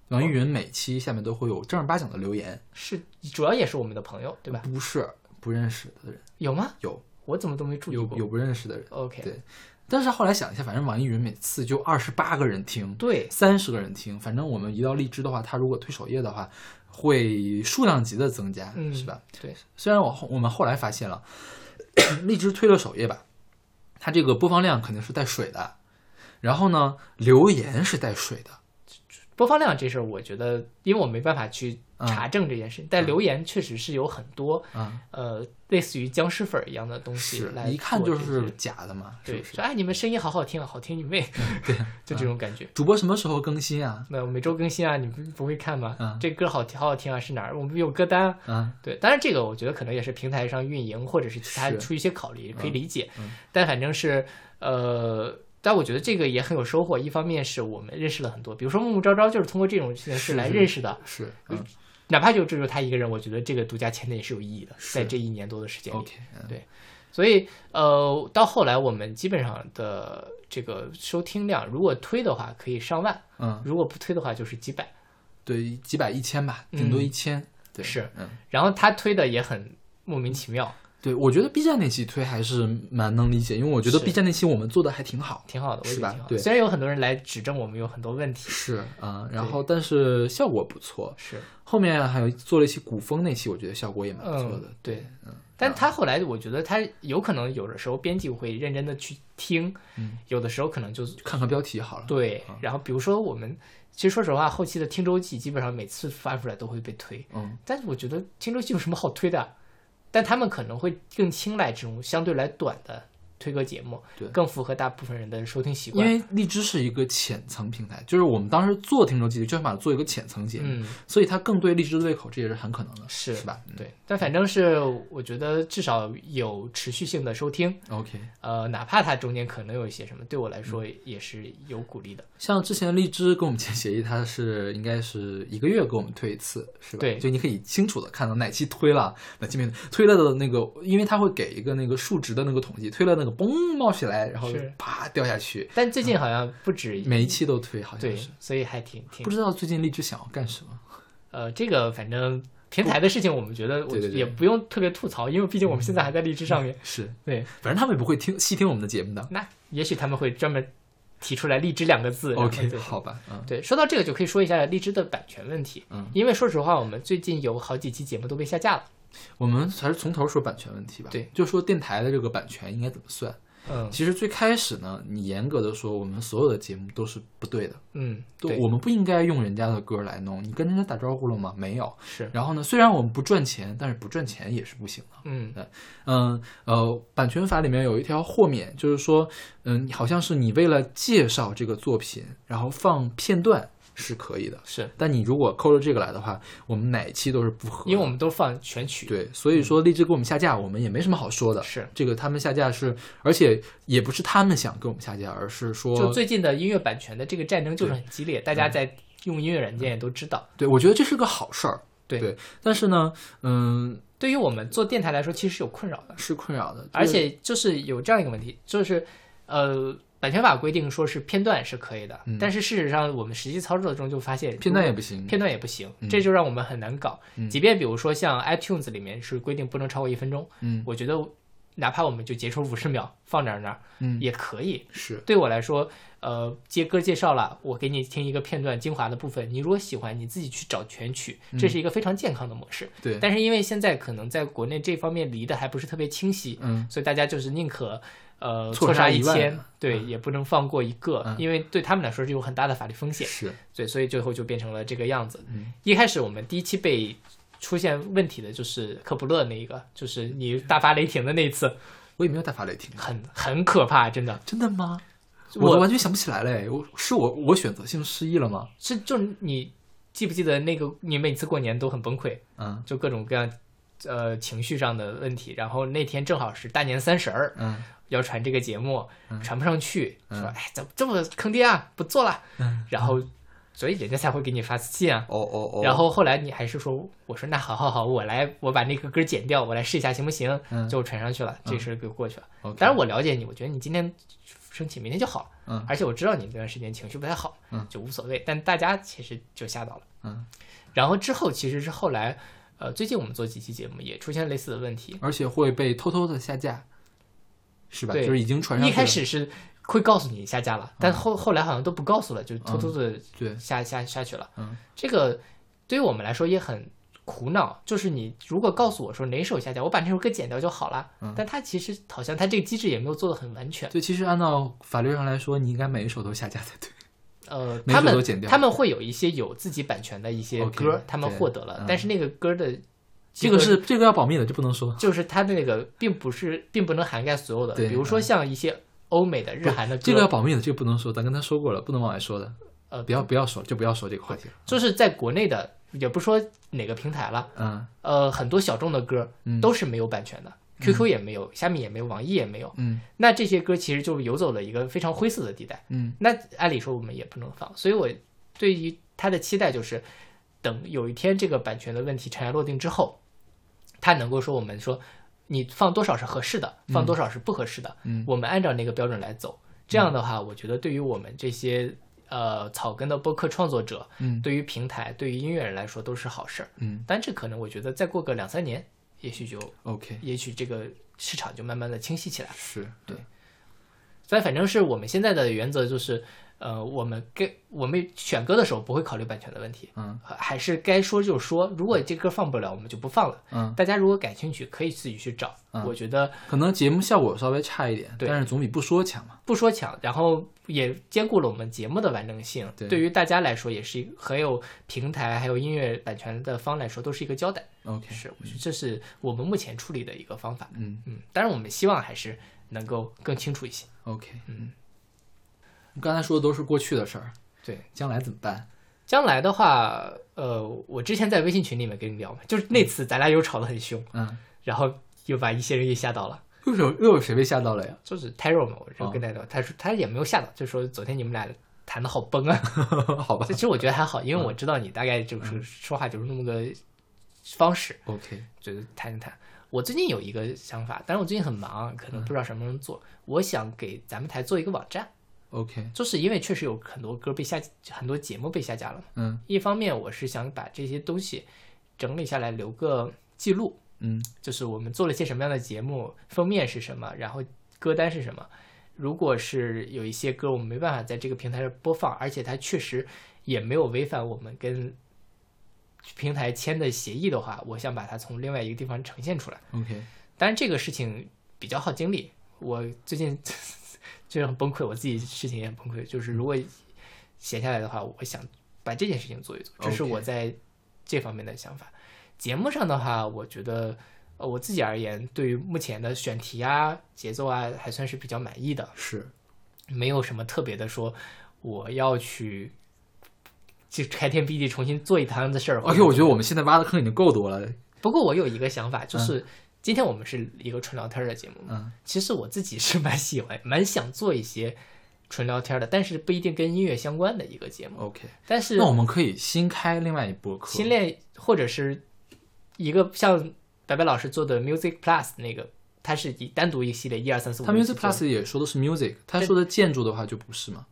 Speaker 2: 网易云每期下面都会有正儿八经的留言，
Speaker 1: 是，主要也是我们的朋友，对吧？
Speaker 2: 不是不认识的人，
Speaker 1: 有吗？
Speaker 2: 有
Speaker 1: 我怎么都没注意过。
Speaker 2: 有有不认识的人。
Speaker 1: OK，
Speaker 2: 对但是后来想一下，反正网易云每次就二十八个人听，
Speaker 1: 对
Speaker 2: 三十个人听，反正我们一到荔枝的话，它如果推首页的话，会数量级的增加，
Speaker 1: 嗯
Speaker 2: 是吧？
Speaker 1: 对，
Speaker 2: 虽然我后我们后来发现了，荔枝推了首页吧，它这个播放量肯定是带水的，然后呢，留言是带水的，
Speaker 1: 播放量这事儿，我觉得，因为我没办法去查证这件事，但留言确实是有很多，
Speaker 2: 嗯，
Speaker 1: 呃，类似于僵尸粉儿一样的东西来
Speaker 2: 一看就是假的嘛，是
Speaker 1: 对？说哎，你们声音好好听啊，好听你妹，
Speaker 2: 对，
Speaker 1: 就这种感觉。
Speaker 2: 主播什么时候更新啊？
Speaker 1: 那每周更新啊，你不不会看吗？
Speaker 2: 嗯
Speaker 1: 这歌好听，好好听啊，是哪儿？我们有歌单啊。
Speaker 2: 嗯，
Speaker 1: 对，当然这个我觉得可能也是平台上运营或者是其他出于一些考虑，可以理解。
Speaker 2: 嗯
Speaker 1: 但反正是呃，但我觉得这个也很有收获。一方面是我们认识了很多，比如说木木昭昭就是通过这种形式来认识的，
Speaker 2: 是，嗯
Speaker 1: 哪怕就只有他一个人，我觉得这个独家签的也是有意义的，在这一年多的时间里。对所以呃，到后来我们基本上的这个收听量，如果推的话可以上万，
Speaker 2: 嗯，
Speaker 1: 如果不推的话就是几百。
Speaker 2: 对，几百一千吧，顶多
Speaker 1: 嗯
Speaker 2: 一千，对，
Speaker 1: 是
Speaker 2: 嗯。
Speaker 1: 然后他推的也很莫名其妙，
Speaker 2: 对，我觉得 B 站那期推还是蛮能理解，因为我觉得 B 站那期我们做的还挺好。
Speaker 1: 挺好的，
Speaker 2: 是吧。对
Speaker 1: 虽然有很多人来指正我们有很多问题，
Speaker 2: 是啊、然后但是效果不错。
Speaker 1: 是，
Speaker 2: 后面还有做了一期古风那期，我觉得效果也蛮不错的。
Speaker 1: 嗯，对，
Speaker 2: 嗯，
Speaker 1: 但他后来我觉得他有可能有的时候编辑会认真的去听，
Speaker 2: 嗯
Speaker 1: 有的时候可能就
Speaker 2: 看看标题好了。
Speaker 1: 对
Speaker 2: 嗯，
Speaker 1: 然后比如说我们。其实说实话，后期的听周记基本上每次发出来都会被推，
Speaker 2: 嗯，
Speaker 1: 但是我觉得听周记有什么好推的？但他们可能会更青睐这种相对来短的推歌节目，
Speaker 2: 对
Speaker 1: 更符合大部分人的收听习惯因。
Speaker 2: 为荔枝是一个浅层平台，就是我们当时做听众基地，就想把它做一个浅层节目，
Speaker 1: 嗯，
Speaker 2: 所以它更对荔枝的胃口，这也是很可能的，
Speaker 1: 是
Speaker 2: 是吧？嗯
Speaker 1: 对，但反正是我觉得至少有持续性的收听
Speaker 2: ，，OK。
Speaker 1: 呃，哪怕它中间可能有一些什么，对我来说
Speaker 2: 嗯
Speaker 1: 也是有鼓励的。
Speaker 2: 像之前荔枝跟我们签协议，它是应该是一个月给我们推一次，是吧？
Speaker 1: 对
Speaker 2: 就你可以清楚的看到哪期推了，哪期没推了的那个，因为它会给一个那个数值的那个统计，推了那个嘣冒起来，然后啪掉下去，
Speaker 1: 但最近好像不止
Speaker 2: 每一期都推，好像
Speaker 1: 对
Speaker 2: 是。，
Speaker 1: 所以还挺挺
Speaker 2: 不知道最近荔枝想要干什么？
Speaker 1: 呃，这个反正平台的事情，我们觉得我也不用特别吐槽，因为毕竟我们现在还在荔枝上面。
Speaker 2: 是，
Speaker 1: 对，
Speaker 2: 反正他们也不会听细听我们的节目的。
Speaker 1: 那也许他们会专门提出来“荔枝”两个字。
Speaker 2: OK，好吧，嗯
Speaker 1: 对，说到这个就可以说一下荔枝的版权问题，
Speaker 2: 嗯，
Speaker 1: 因为说实话，我们最近有好几期节目都被下架了。
Speaker 2: 我们还是从头说版权问题吧。
Speaker 1: 对，
Speaker 2: 就说电台的这个版权应该怎么算。
Speaker 1: 嗯
Speaker 2: 其实最开始呢，你严格的说，我们所有的节目都是不对的。
Speaker 1: 嗯，对，
Speaker 2: 我们不应该用人家的歌来弄。你跟人家打招呼了吗？没有。
Speaker 1: 是，
Speaker 2: 然后呢，虽然我们不赚钱，但是不赚钱也是不行的。
Speaker 1: 嗯
Speaker 2: 嗯呃，版权法里面有一条豁免，就是说，嗯，好像是你为了介绍这个作品，然后放片段是可以的。
Speaker 1: 是，
Speaker 2: 但你如果抠着这个来的话，我们哪一期都是不合。
Speaker 1: 因为我们都放全曲。
Speaker 2: 对，所以说荔枝给我们下架，我们也没什么好说的。
Speaker 1: 是，
Speaker 2: 这个他们下架是，而且也不是他们想给我们下架，而是说，
Speaker 1: 就最近的音乐版权的这个战争就是很激烈，大家在用音乐软件也都知道。
Speaker 2: 对我觉得这是个好事儿。
Speaker 1: 对
Speaker 2: 对，但是呢，嗯，
Speaker 1: 对于我们做电台来说，其实是有困扰的，
Speaker 2: 是困扰的，
Speaker 1: 而且就是有这样一个问题，就是呃，版权法规定说是片段是可以的，
Speaker 2: 嗯
Speaker 1: 但是事实上我们实际操作中就发现
Speaker 2: 片段也不行。
Speaker 1: 片段也不行，
Speaker 2: 嗯
Speaker 1: 这就让我们很难搞。
Speaker 2: 嗯
Speaker 1: 即便比如说像 iTunes 里面是规定不能超过一分钟，
Speaker 2: 嗯
Speaker 1: 我觉得哪怕我们就截出五十秒放那儿那儿
Speaker 2: 嗯，
Speaker 1: 也可以。
Speaker 2: 是
Speaker 1: 对我来说，呃，接歌介绍了，我给你听一个片段精华的部分，你如果喜欢，你自己去找全曲，这是一个非常健康的模式。
Speaker 2: 嗯对，
Speaker 1: 但是因为现在可能在国内这方面离得还不是特别清晰，
Speaker 2: 嗯
Speaker 1: 所以大家就是宁可呃
Speaker 2: 错
Speaker 1: 错杀一千，对，也不能放过一个，
Speaker 2: 嗯
Speaker 1: 因为对他们来说是有很大的法律风险，
Speaker 2: 是
Speaker 1: 对，所以最后就变成了这个样子。
Speaker 2: 嗯
Speaker 1: 一开始我们第一期被出现问题的就是科普勒那一个，就是你大发雷霆的那一次，
Speaker 2: 我也没有大发雷霆，
Speaker 1: 很很可怕，真的。
Speaker 2: 真的吗？我完全想不起来嘞，我是我我选择性失忆了吗？
Speaker 1: 是就你记不记得那个你每次过年都很崩溃，
Speaker 2: 嗯
Speaker 1: 就各种各样呃情绪上的问题，然后那天正好是大年三十儿，
Speaker 2: 嗯
Speaker 1: 要传这个节目，
Speaker 2: 嗯
Speaker 1: 传不上去，
Speaker 2: 嗯
Speaker 1: 说哎怎么这么坑爹啊，不做了，
Speaker 2: 嗯，
Speaker 1: 然后所以人家才会给你发私信啊。
Speaker 2: 哦哦哦，
Speaker 1: 然后后来你还是说，我说那好好好，我来我把那个歌剪掉，我来试一下行不行？
Speaker 2: 嗯
Speaker 1: 就传上去了，这事儿就过去了。当然我了解你，我觉得你今天生气，明天就好了。
Speaker 2: 嗯
Speaker 1: 而且我知道你这段时间情绪不太好，
Speaker 2: 嗯
Speaker 1: 就无所谓。但大家其实就吓到了。
Speaker 2: 嗯，
Speaker 1: 然后之后其实是后来，呃，最近我们做几期节目也出现类似的问题。
Speaker 2: 而且会被偷偷的下架，是吧？就是已经传上
Speaker 1: 一
Speaker 2: 去了
Speaker 1: 开始是会告诉你下架了，但后后来好像都不告诉了，就偷偷的
Speaker 2: 对，
Speaker 1: 下下下去了。
Speaker 2: 嗯，
Speaker 1: 这个对于我们来说也很苦恼，就是你如果告诉我说哪首下架，我把那首歌剪掉就好了。
Speaker 2: 嗯
Speaker 1: 但它其实好像它这个机制也没有做的很完全。
Speaker 2: 对，其实按照法律上来说，你应该每一首都下架才对。
Speaker 1: 呃，
Speaker 2: 每
Speaker 1: 他们
Speaker 2: 首都剪掉
Speaker 1: 他们会有一些有自己版权的一些歌他们获得了，
Speaker 2: 嗯
Speaker 1: 但是那个歌的
Speaker 2: 这个是这个要保密的，就不能说。
Speaker 1: 就是它那个并不是并不能涵盖所有的，比如说
Speaker 2: 嗯
Speaker 1: 像一些欧美的、日韩的，
Speaker 2: 这个要保密的，这个不能说，咱跟他说过了，不能往外说的。
Speaker 1: 呃
Speaker 2: 不要不要说，就不要说这个话题了。
Speaker 1: 就是在国内的，也不说哪个平台了，
Speaker 2: 嗯
Speaker 1: 呃，很多小众的歌
Speaker 2: 嗯
Speaker 1: 都是没有版权的、q q 也没有，虾米也没有，网易也没有。
Speaker 2: 嗯
Speaker 1: 那这些歌其实就游走了一个非常灰色的地带。
Speaker 2: 嗯
Speaker 1: 那按理说我们也不能放，所以我对于他的期待就是，等有一天这个版权的问题尘埃落定之后，他能够说我们说你放多少是合适的，放多少是不合适的，
Speaker 2: 嗯。
Speaker 1: 我们按照那个标准来走。这样的话，我觉得对于我们这些呃草根的播客创作者，
Speaker 2: 嗯。
Speaker 1: 对于平台、对于音乐人来说都是好事儿。
Speaker 2: 嗯。
Speaker 1: 但这可能我觉得再过个两三年，也许就
Speaker 2: ，OK，
Speaker 1: 也许这个市场就慢慢的清晰起来。
Speaker 2: 是。对，
Speaker 1: 但反正是我们现在的原则就是，呃，我们该我们选歌的时候不会考虑版权的问题，
Speaker 2: 嗯
Speaker 1: 还还是该说就说。如果这歌放不了，我们就不放了。
Speaker 2: 嗯，
Speaker 1: 大家如果感兴趣，可以自己去找。
Speaker 2: 嗯
Speaker 1: 我觉得
Speaker 2: 可能节目效果稍微差一点，
Speaker 1: 对
Speaker 2: 但是总比不说强嘛。
Speaker 1: 不说强，然后也兼顾了我们节目的完整性。
Speaker 2: 对
Speaker 1: 于大家来说，也是一个还有平台还有音乐版权的方来说，都是一个交代。
Speaker 2: OK，
Speaker 1: 是，我觉得这是我们目前处理的一个方法。
Speaker 2: 嗯
Speaker 1: 嗯，当然我们希望还是能够更清楚一些。
Speaker 2: OK，
Speaker 1: 嗯，
Speaker 2: 刚才说的都是过去的事儿，
Speaker 1: 对，
Speaker 2: 将来怎么办？
Speaker 1: 将来的话，呃，我之前在微信群里面跟你聊嘛，就是那次咱俩又吵得很凶，
Speaker 2: 嗯，
Speaker 1: 然后又把一些人给吓到了。
Speaker 2: 又有又有谁被吓到了呀？
Speaker 1: 就是 Taro 嘛，我跟他聊，他说他也没有吓到，就说昨天你们俩谈的好崩啊。
Speaker 2: 好吧
Speaker 1: 其实我觉得还好，因为我知道你大概
Speaker 2: 嗯
Speaker 1: 就是说话就是那么个方式
Speaker 2: ，，OK，
Speaker 1: 就是谈一谈。我最近有一个想法，但是我最近很忙，可能不知道什么时候做。我想给咱们台做一个网站，
Speaker 2: OK，
Speaker 1: 就是因为确实有很多歌被下，很多节目被下架了嘛。
Speaker 2: 嗯
Speaker 1: 一方面，我是想把这些东西整理下来，留个记录，
Speaker 2: 嗯
Speaker 1: 就是我们做了些什么样的节目，封面是什么，然后歌单是什么。如果是有一些歌我们没办法在这个平台上播放，而且它确实也没有违反我们跟平台签的协议的话，我想把它从另外一个地方呈现出来。
Speaker 2: ，OK，
Speaker 1: 当然这个事情比较耗精力，我最近就是很崩溃，我自己事情也很崩溃。就是如果闲下来的话，我想把这件事情做一做，这是我在这方面的想法。节目上的话，我觉得呃我自己而言，对于目前的选题啊、节奏啊，还算是比较满意的，
Speaker 2: 是
Speaker 1: 没有什么特别的说我要去就开天辟地重新做一摊的事儿。
Speaker 2: OK，我觉得我们现在挖的坑已经够多了。
Speaker 1: 不过我有一个想法，就是今天我们是一个纯聊天儿的节目，
Speaker 2: 嗯
Speaker 1: 其实我自己是蛮喜欢、蛮想做一些纯聊天的，但是不一定跟音乐相关的一个节目。
Speaker 2: ，OK，
Speaker 1: 但是
Speaker 2: 那我们可以新开另外一播客。
Speaker 1: 新练或者是一个像白白老师做的 Music Plus 那个，它是一单独一系列一二三四五。
Speaker 2: 他 Music Plus 也说的是 music，他说的建筑的话就不是嘛。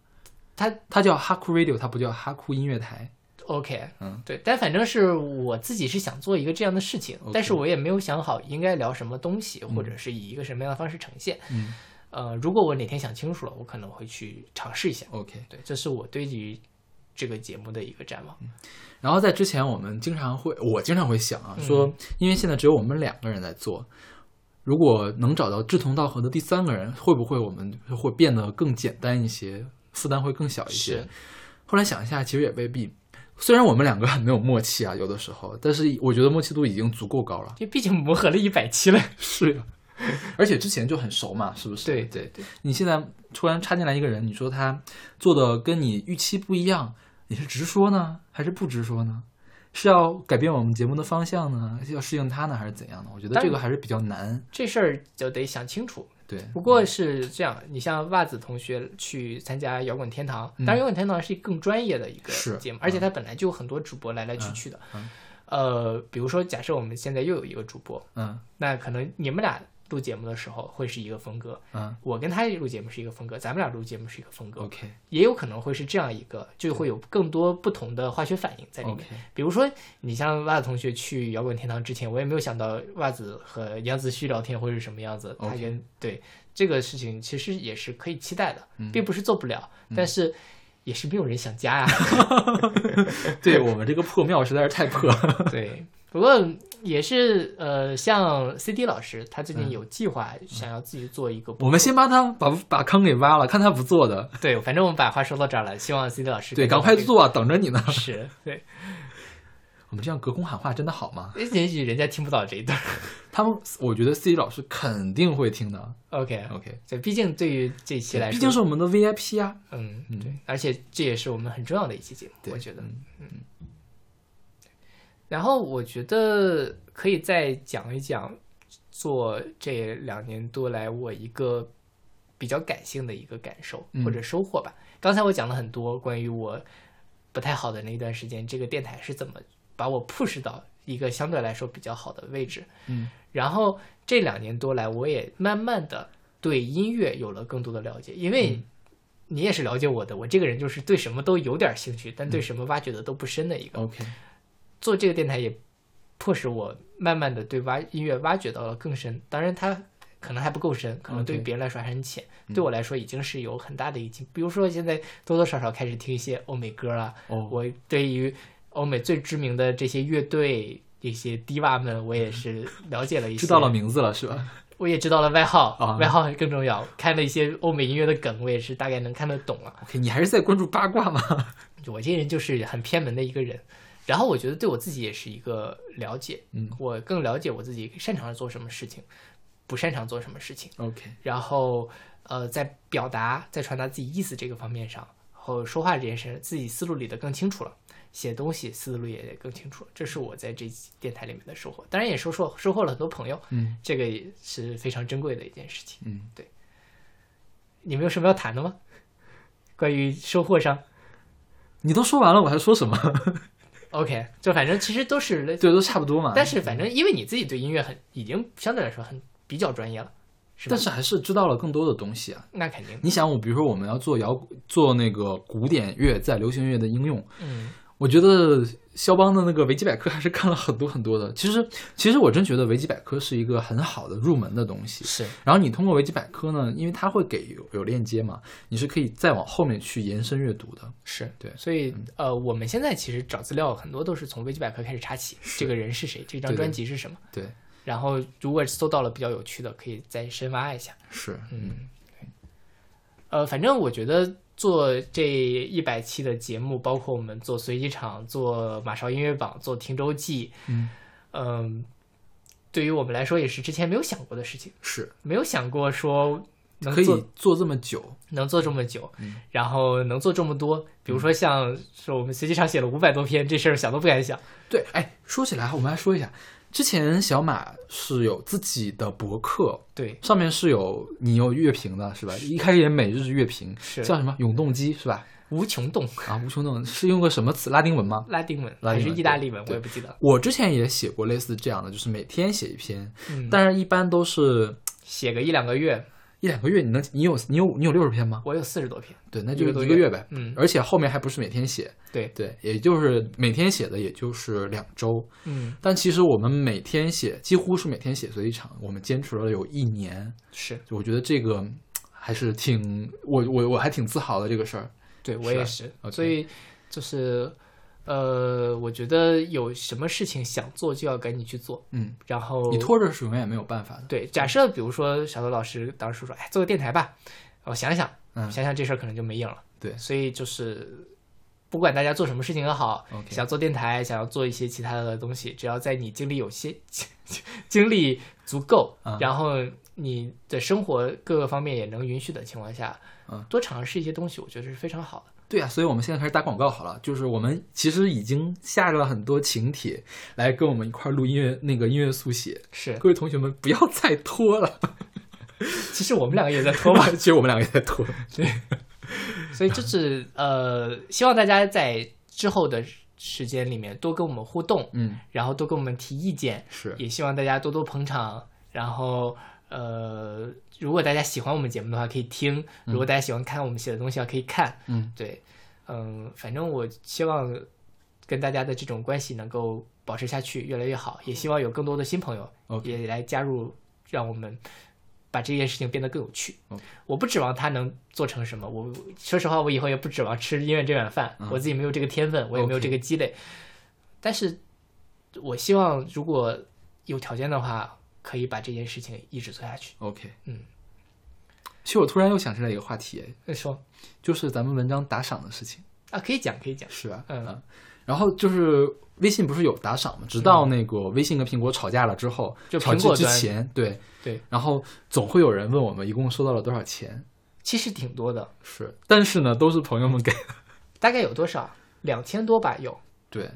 Speaker 1: 它
Speaker 2: 它叫哈库 Radio，它不叫哈库音乐台。
Speaker 1: OK，
Speaker 2: 嗯，
Speaker 1: 对，但反正是我自己是想做一个这样的事情但是我也没有想好应该聊什么东西，或者是以一个什么样的方式呈现。
Speaker 2: 嗯
Speaker 1: 呃，如果我哪天想清楚了，我可能会去尝试一下。
Speaker 2: ，OK。
Speaker 1: 对，这是我对于这个节目的一个展望。
Speaker 2: 然后在之前，我们经常会，我经常会想啊，说，因为现在只有我们两个人在做，如果能找到志同道合的第三个人，会不会我们会变得更简单一些，负担会更小一些？后来想一下，其实也未必。虽然我们两个很没有默契啊，有的时候，但是我觉得默契度已经足够高了。
Speaker 1: 因为毕竟磨合了一百期了。
Speaker 2: 是呀，而且之前就很熟嘛，是不是？
Speaker 1: 对
Speaker 2: 对
Speaker 1: 对，
Speaker 2: 你现在突然插进来一个人，你说他做的跟你预期不一样，你是直说呢，还是不直说呢？是要改变我们节目的方向呢，要适应他呢，还是怎样呢？我觉得这个还是比较难。
Speaker 1: 这事儿就得想清楚。
Speaker 2: 对，
Speaker 1: 不过是这样，你像袜子同学去参加摇滚天堂，当然摇滚天堂是一个更专业的一个节目，而且它本来就有很多主播来来去去的。
Speaker 2: 嗯。
Speaker 1: 呃，比如说，假设我们现在又有一个主播，
Speaker 2: 嗯。
Speaker 1: 那可能你们俩录节目的时候会是一个风格，
Speaker 2: 嗯
Speaker 1: 我跟他录节目是一个风格，咱们俩录节目是一个风格
Speaker 2: ，，OK
Speaker 1: 也有可能会是这样一个，就会有更多不同的化学反应在里面。
Speaker 2: OK，
Speaker 1: 比如说，你像袜子同学去摇滚天堂之前，我也没有想到袜子和杨子旭聊天会是什么样子。他
Speaker 2: OK
Speaker 1: 跟对这个事情其实也是可以期待的，
Speaker 2: 嗯
Speaker 1: 并不是做不了，但是也是没有人想加呀。
Speaker 2: 对我们这个破庙实在是太破了。
Speaker 1: 对，不过也是呃，像 CD 老师，他最近
Speaker 2: 嗯
Speaker 1: 有计划想要自己做一个。
Speaker 2: 我们先帮他把把坑给挖了，看他不做的。
Speaker 1: 对，反正我们把话说到这儿了，希望 CD 老师
Speaker 2: 对，赶快做啊，等着你呢。
Speaker 1: 是对，
Speaker 2: 我们这样隔空喊话真的好吗？
Speaker 1: 也许人家听不到这一段。
Speaker 2: 他们，我觉得 C D 老师肯定会听的。OK，OK，
Speaker 1: 对，毕竟对于这期来说，
Speaker 2: 毕竟是我们的 VIP 啊。
Speaker 1: 嗯，
Speaker 2: 嗯
Speaker 1: 对，而且这也是我们很重要的一期节目，我觉得。
Speaker 2: 嗯
Speaker 1: 然后我觉得可以再讲一讲做这两年多来我一个比较感性的一个感受
Speaker 2: 嗯
Speaker 1: 或者收获吧。刚才我讲了很多关于我不太好的那一段时间，这个电台是怎么把我 push 到一个相对来说比较好的位置。
Speaker 2: 嗯，
Speaker 1: 然后这两年多来，我也慢慢的对音乐有了更多的了解，因为
Speaker 2: 嗯
Speaker 1: 你也是了解我的，我这个人就是对什么都有点兴趣，但对什么挖掘的都不深的一个。
Speaker 2: OK，
Speaker 1: 做这个电台也迫使我慢慢的对挖音乐挖掘到了更深，当然它可能还不够深，可能对于别人来说还很浅，
Speaker 2: 嗯
Speaker 1: 对我来说已经是有很大的已经。比如说现在多多少少开始听一些欧美歌了，
Speaker 2: 哦，
Speaker 1: 我对于欧美最知名的这些乐队。一些低娃们，我也是了解了一些，
Speaker 2: 知道了名字了是吧？
Speaker 1: 我也知道了外号，
Speaker 2: 啊
Speaker 1: 外号更重要。看了一些欧美音乐的梗，我也是大概能看得懂了。
Speaker 2: OK，你还是在关注八卦吗？
Speaker 1: 我这人就是很偏门的一个人，然后我觉得对我自己也是一个了解，
Speaker 2: 嗯
Speaker 1: 我更了解我自己擅长做什么事情。不擅长做什么事情
Speaker 2: ，OK，
Speaker 1: 然后呃，在表达、在传达自己意思这个方面上，和说话这件事，自己思路理得更清楚了，写东西思路也更清楚了。这是我在这期电台里面的收获，当然也收获收获了很多朋友，
Speaker 2: 嗯
Speaker 1: 这个也是非常珍贵的一件事情。
Speaker 2: 嗯，对
Speaker 1: 你们有什么要谈的吗？关于收获上
Speaker 2: 你都说完了，我还说什么？
Speaker 1: ，OK，就反正其实都是类似，
Speaker 2: 对，都差不多嘛。
Speaker 1: 但是反正因为你自己对音乐很已经相对来说很比较专业了，是吧？
Speaker 2: 但是还是知道了更多的东西啊。
Speaker 1: 那肯定，
Speaker 2: 你想，我比如说我们要做摇做那个古典乐在流行乐的应用，
Speaker 1: 嗯
Speaker 2: 我觉得肖邦的那个维基百科还是看了很多很多的。其实，其实我真觉得维基百科是一个很好的入门的东西。
Speaker 1: 是。
Speaker 2: 然后你通过维基百科呢，因为它会给有有链接嘛，你是可以再往后面去延伸阅读的。
Speaker 1: 是。
Speaker 2: 对。
Speaker 1: 所以呃，我们现在其实找资料很多都是从维基百科开始查起，这个人是谁，这张专辑是什么，
Speaker 2: 对，
Speaker 1: 然后如果搜到了比较有趣的，可以再深挖一下。
Speaker 2: 是，
Speaker 1: 嗯，呃，反正我觉得做这一百期的节目，包括我们做随机场、做马少音乐榜、做听周记，
Speaker 2: 嗯
Speaker 1: 嗯对于我们来说也是之前没有想过的事情，
Speaker 2: 是
Speaker 1: 没有想过说能
Speaker 2: 可
Speaker 1: 做
Speaker 2: 以做这么久。
Speaker 1: 能做这么久，
Speaker 2: 嗯
Speaker 1: 然后能做这么多，比如说像是我们随机场写了五百多篇，这事儿想都不敢想。
Speaker 2: 对，哎，说起来，我们来说一下，之前小马是有自己的博客，
Speaker 1: 对，
Speaker 2: 上面是有你有乐评的，是吧？一开始也每日乐评，
Speaker 1: 是
Speaker 2: 叫什么永动机是吧？
Speaker 1: 无穷动，
Speaker 2: 啊，无穷动是用个什么词？拉丁文吗？
Speaker 1: 拉丁文还是意大利文，我也不记得。
Speaker 2: 我之前也写过类似这样的，就是每天写一篇，
Speaker 1: 嗯，
Speaker 2: 但是一般都是
Speaker 1: 写个一两个月，
Speaker 2: 一两个月。你能，你有你有你有六十篇吗？
Speaker 1: 我有四十多篇。
Speaker 2: 对，那就
Speaker 1: 一个月
Speaker 2: 呗。
Speaker 1: 嗯
Speaker 2: 而且后面还不是每天写，
Speaker 1: 对，
Speaker 2: 对，也就是每天写的也就是两周。
Speaker 1: 嗯，
Speaker 2: 但其实我们每天写，几乎是每天写随一场，我们坚持了有一年。
Speaker 1: 是
Speaker 2: 我觉得这个嗯还是挺，我我我还挺自豪的这个事儿。
Speaker 1: 对我也是所以就是呃，我觉得有什么事情想做就要赶紧去做，
Speaker 2: 嗯，
Speaker 1: 然后
Speaker 2: 你拖着是永远没有办法的。
Speaker 1: 对，假设比如说小豆老师当时说，哎，做个电台吧，我想想，
Speaker 2: 嗯。
Speaker 1: 想想这事儿可能就没影了。
Speaker 2: 对。
Speaker 1: 所以就是不管大家做什么事情也好想做电台，想要做一些其他的东西，只要在你精力有些 精力足够，
Speaker 2: 嗯。
Speaker 1: 然后你的生活各个方面也能允许的情况下，
Speaker 2: 嗯。
Speaker 1: 多尝试一些东西，我觉得是非常好的。
Speaker 2: 对啊，所以我们现在开始打广告好了。就是我们其实已经下了很多请帖来跟我们一块儿录音乐那个音乐速写。
Speaker 1: 是，
Speaker 2: 各位同学们，不要再拖了。
Speaker 1: 其实我们两个也在拖嘛，
Speaker 2: 其实我们两个也在拖。
Speaker 1: 对所以就是呃，希望大家在之后的时间里面多跟我们互动，
Speaker 2: 嗯，
Speaker 1: 然后多跟我们提意见，
Speaker 2: 是，
Speaker 1: 也希望大家多多捧场。然后呃，如果大家喜欢我们节目的话，可以听；如果大家喜欢看我们写的东西的话，可以看。
Speaker 2: 嗯，
Speaker 1: 对，嗯，反正我希望跟大家的这种关系能够保持下去，越来越好。也希望有更多的新朋友也来加入，让我们把这件事情变得更有趣。我不指望他能做成什么，我说实话，我以后也不指望吃音乐这碗饭，
Speaker 2: 嗯
Speaker 1: 我自己没有这个天分，我也没有这个积累。但是，我希望如果有条件的话，可以把这件事情一直做下去。
Speaker 2: OK，
Speaker 1: 嗯。
Speaker 2: 其实我突然又想起来一个话题，
Speaker 1: 说
Speaker 2: 就是咱们文章打赏的事情，
Speaker 1: 啊，可以讲，可以讲。
Speaker 2: 是吧？
Speaker 1: 嗯
Speaker 2: 啊然后就是微信不是有打赏吗？直到那个微信跟苹果吵架了之后，
Speaker 1: 就苹果之
Speaker 2: 前，对
Speaker 1: 对，
Speaker 2: 然后总会有人问我们一共收到了多少钱，
Speaker 1: 其实挺多的，
Speaker 2: 是，但是呢，都是朋友们给的，
Speaker 1: 大概有多少？两千多吧，有。
Speaker 2: 对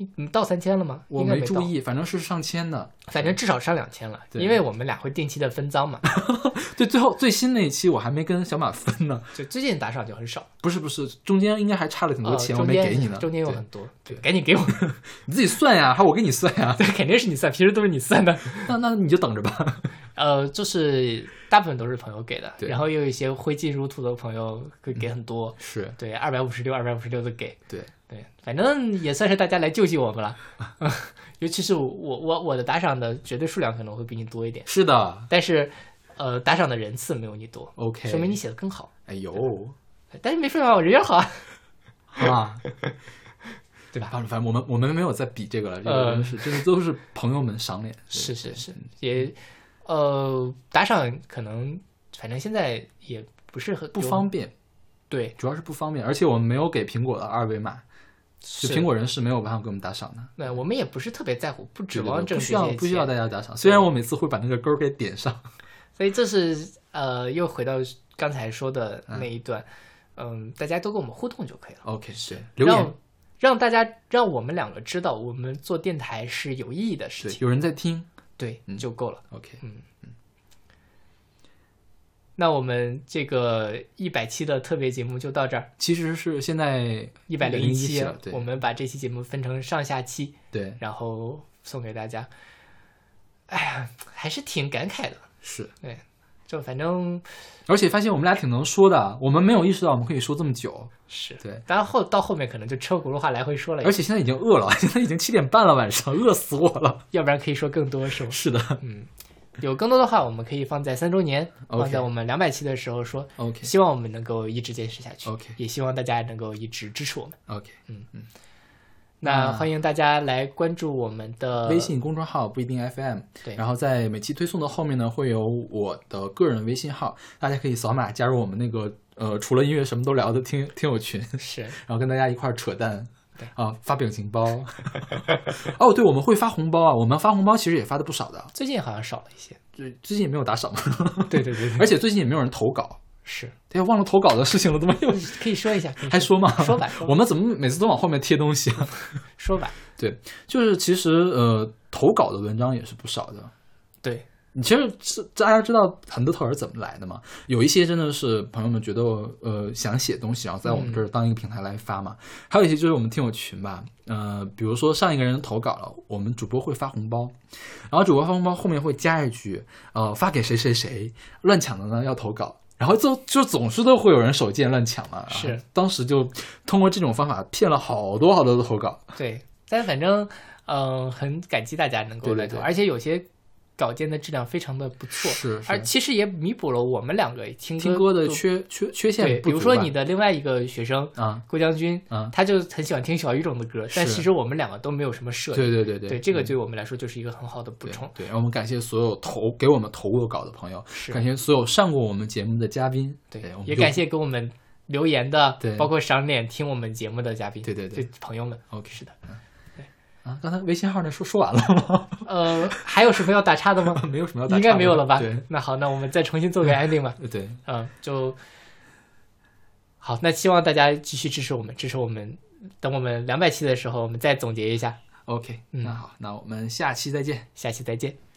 Speaker 1: 你你到三千了吗？
Speaker 2: 我
Speaker 1: 没，
Speaker 2: 注意，反正是上千的。
Speaker 1: 反正至少上两千了，因为我们俩会定期的分赃嘛。
Speaker 2: 对，最后最新那一期我还没跟小马分呢，
Speaker 1: 就最近打赏就很少，
Speaker 2: 不是不是，中间应该还差了挺多
Speaker 1: 呃
Speaker 2: 钱，我没给你呢。
Speaker 1: 中间有很多，对，赶紧给我，
Speaker 2: 你自己算呀，还我给你算呀，
Speaker 1: 对，肯定是你算，平时都是你算的。
Speaker 2: 那那你就等着吧。
Speaker 1: 呃，就是大部分都是朋友给的，
Speaker 2: 对。
Speaker 1: 然后也有一些挥金如土的朋友会给很多，
Speaker 2: 是。
Speaker 1: 对，二百五十六、二百五十六的给，
Speaker 2: 对，
Speaker 1: 对，反正也算是大家来救济我们了。尤其是我我我的打赏的绝对数量可能会比你多一点，
Speaker 2: 是的。
Speaker 1: 但是呃打赏的人次没有你多
Speaker 2: ，，OK，
Speaker 1: 说明你写的更好。
Speaker 2: 哎呦。
Speaker 1: 但是没办法，我人缘好啊，
Speaker 2: 啊，
Speaker 1: 对吧？
Speaker 2: 反正反正我们我们没有在比这个了，这个是这个都是朋友们赏脸，
Speaker 1: 是是是，也呃打赏可能反正现在也不是很
Speaker 2: 不方便，
Speaker 1: 对，
Speaker 2: 主要是不方便，而且我们没有给苹果的二维码，就苹果人是没有办法给我们打赏的。
Speaker 1: 对我们也不是特别在乎，不指望
Speaker 2: 不需要不需要大家打赏，虽然我每次会把那个勾给点上。
Speaker 1: 所以这是呃，又回到刚才说的那一段，嗯，大家都跟我们互动就可以了
Speaker 2: ，OK，是，留言。
Speaker 1: 让让大家让我们两个知道我们做电台是有意义的事，情，
Speaker 2: 有人在听。
Speaker 1: 对，
Speaker 2: 嗯。
Speaker 1: 就够了。
Speaker 2: OK，嗯。
Speaker 1: 那我们这个一百期的特别节目就到这儿，
Speaker 2: 其实是现在
Speaker 1: 一百零
Speaker 2: 101
Speaker 1: 期
Speaker 2: 期了，对。
Speaker 1: 我们把这期节目分成上下期，
Speaker 2: 对。
Speaker 1: 然后送给大家。哎呀，还是挺感慨的，
Speaker 2: 是，
Speaker 1: 就反正
Speaker 2: 而且发现我们俩挺能说的，我们没有意识到我们可以说这么久，
Speaker 1: 是
Speaker 2: 对，
Speaker 1: 当然后到后面可能就车轱辘话来回说了，
Speaker 2: 而且现在已经饿了，现在已经七点半了，晚上饿死我了。
Speaker 1: 要不然可以说更多，是吗？
Speaker 2: 是的
Speaker 1: 嗯，有更多的话，我们可以放在三周年放在我们两百期的时候说。
Speaker 2: ，OK
Speaker 1: 希望我们能够一直坚持下去
Speaker 2: OK
Speaker 1: 也希望大家能够一直支持我们。
Speaker 2: OK，
Speaker 1: 那欢迎大家来关注我们的
Speaker 2: 微信公众号不一定 FM，
Speaker 1: 对
Speaker 2: 然后在每期推送的后面呢会有我的个人微信号，大家可以扫码加入我们那个呃除了音乐什么都聊的听听友群，
Speaker 1: 是
Speaker 2: 然后跟大家一块儿扯淡
Speaker 1: 对。
Speaker 2: 啊，发表情包。哦，对，我们会发红包啊，我们发红包其实也发的不少的，
Speaker 1: 最近好像少了一些。
Speaker 2: 最最近也没有打赏
Speaker 1: 对对对，
Speaker 2: 而且最近也没有人投稿。
Speaker 1: 是
Speaker 2: 哎呀，忘了投稿的事情了，怎么又
Speaker 1: 可以说一下，
Speaker 2: 还说吗？
Speaker 1: 说吧
Speaker 2: 我们怎么每次都往后面贴东西啊？
Speaker 1: 说吧。
Speaker 2: 对就是其实呃，投稿的文章也是不少的。
Speaker 1: 对，
Speaker 2: 你其实是大家知道很多头是怎么来的吗？有一些真的是朋友们觉得呃想写东西，然后在我们这儿当一个平台来发嘛。还有一些就是我们听友群吧，呃，比如说上一个人投稿了，我们主播会发红包，然后主播发红包后面会加一句呃发给谁谁谁，乱抢的呢要投稿。然后就就总是都会有人手贱乱抢嘛，
Speaker 1: 是。
Speaker 2: 当时就通过这种方法骗了好多好多的投稿，
Speaker 1: 对，但反正嗯、呃很感激大家能够来投，
Speaker 2: 对对对。
Speaker 1: 而且有些稿件的质量非常的不错，
Speaker 2: 是是
Speaker 1: 而其实也弥补了我们两个听
Speaker 2: 听歌的缺缺缺陷
Speaker 1: 对，比如说你的另外一个学生
Speaker 2: 啊
Speaker 1: 郭将军，
Speaker 2: 啊，
Speaker 1: 他就很喜欢听小语种的歌，但其实我们两个都没有什么涉猎。
Speaker 2: 对对对对，
Speaker 1: 对，这个
Speaker 2: 嗯
Speaker 1: 对我们来说就是一个很好的补
Speaker 2: 对
Speaker 1: 充。
Speaker 2: 对，我们感谢所有投给我们投过稿的朋友，
Speaker 1: 是
Speaker 2: 感谢所有上过我们节目的嘉宾，
Speaker 1: 对也感谢给我们留言的，
Speaker 2: 对
Speaker 1: 包括赏脸听我们节目的嘉宾，
Speaker 2: 对对对
Speaker 1: 朋友们。
Speaker 2: OK
Speaker 1: 是的，
Speaker 2: 啊。刚才微信号那说说完了吗？
Speaker 1: 呃，还有什么要打岔的吗？
Speaker 2: 没有什么要打
Speaker 1: 应
Speaker 2: 岔应
Speaker 1: 该没有了吧？
Speaker 2: 对
Speaker 1: 那好，那我们再重新做个 ending 吧。
Speaker 2: 对，
Speaker 1: 嗯，就好。那希望大家继续支持我们，支持我们。等我们两百期的时候，我们再总结一下。
Speaker 2: OK，
Speaker 1: 嗯
Speaker 2: 那好，那我们下期再见。
Speaker 1: 下期再见。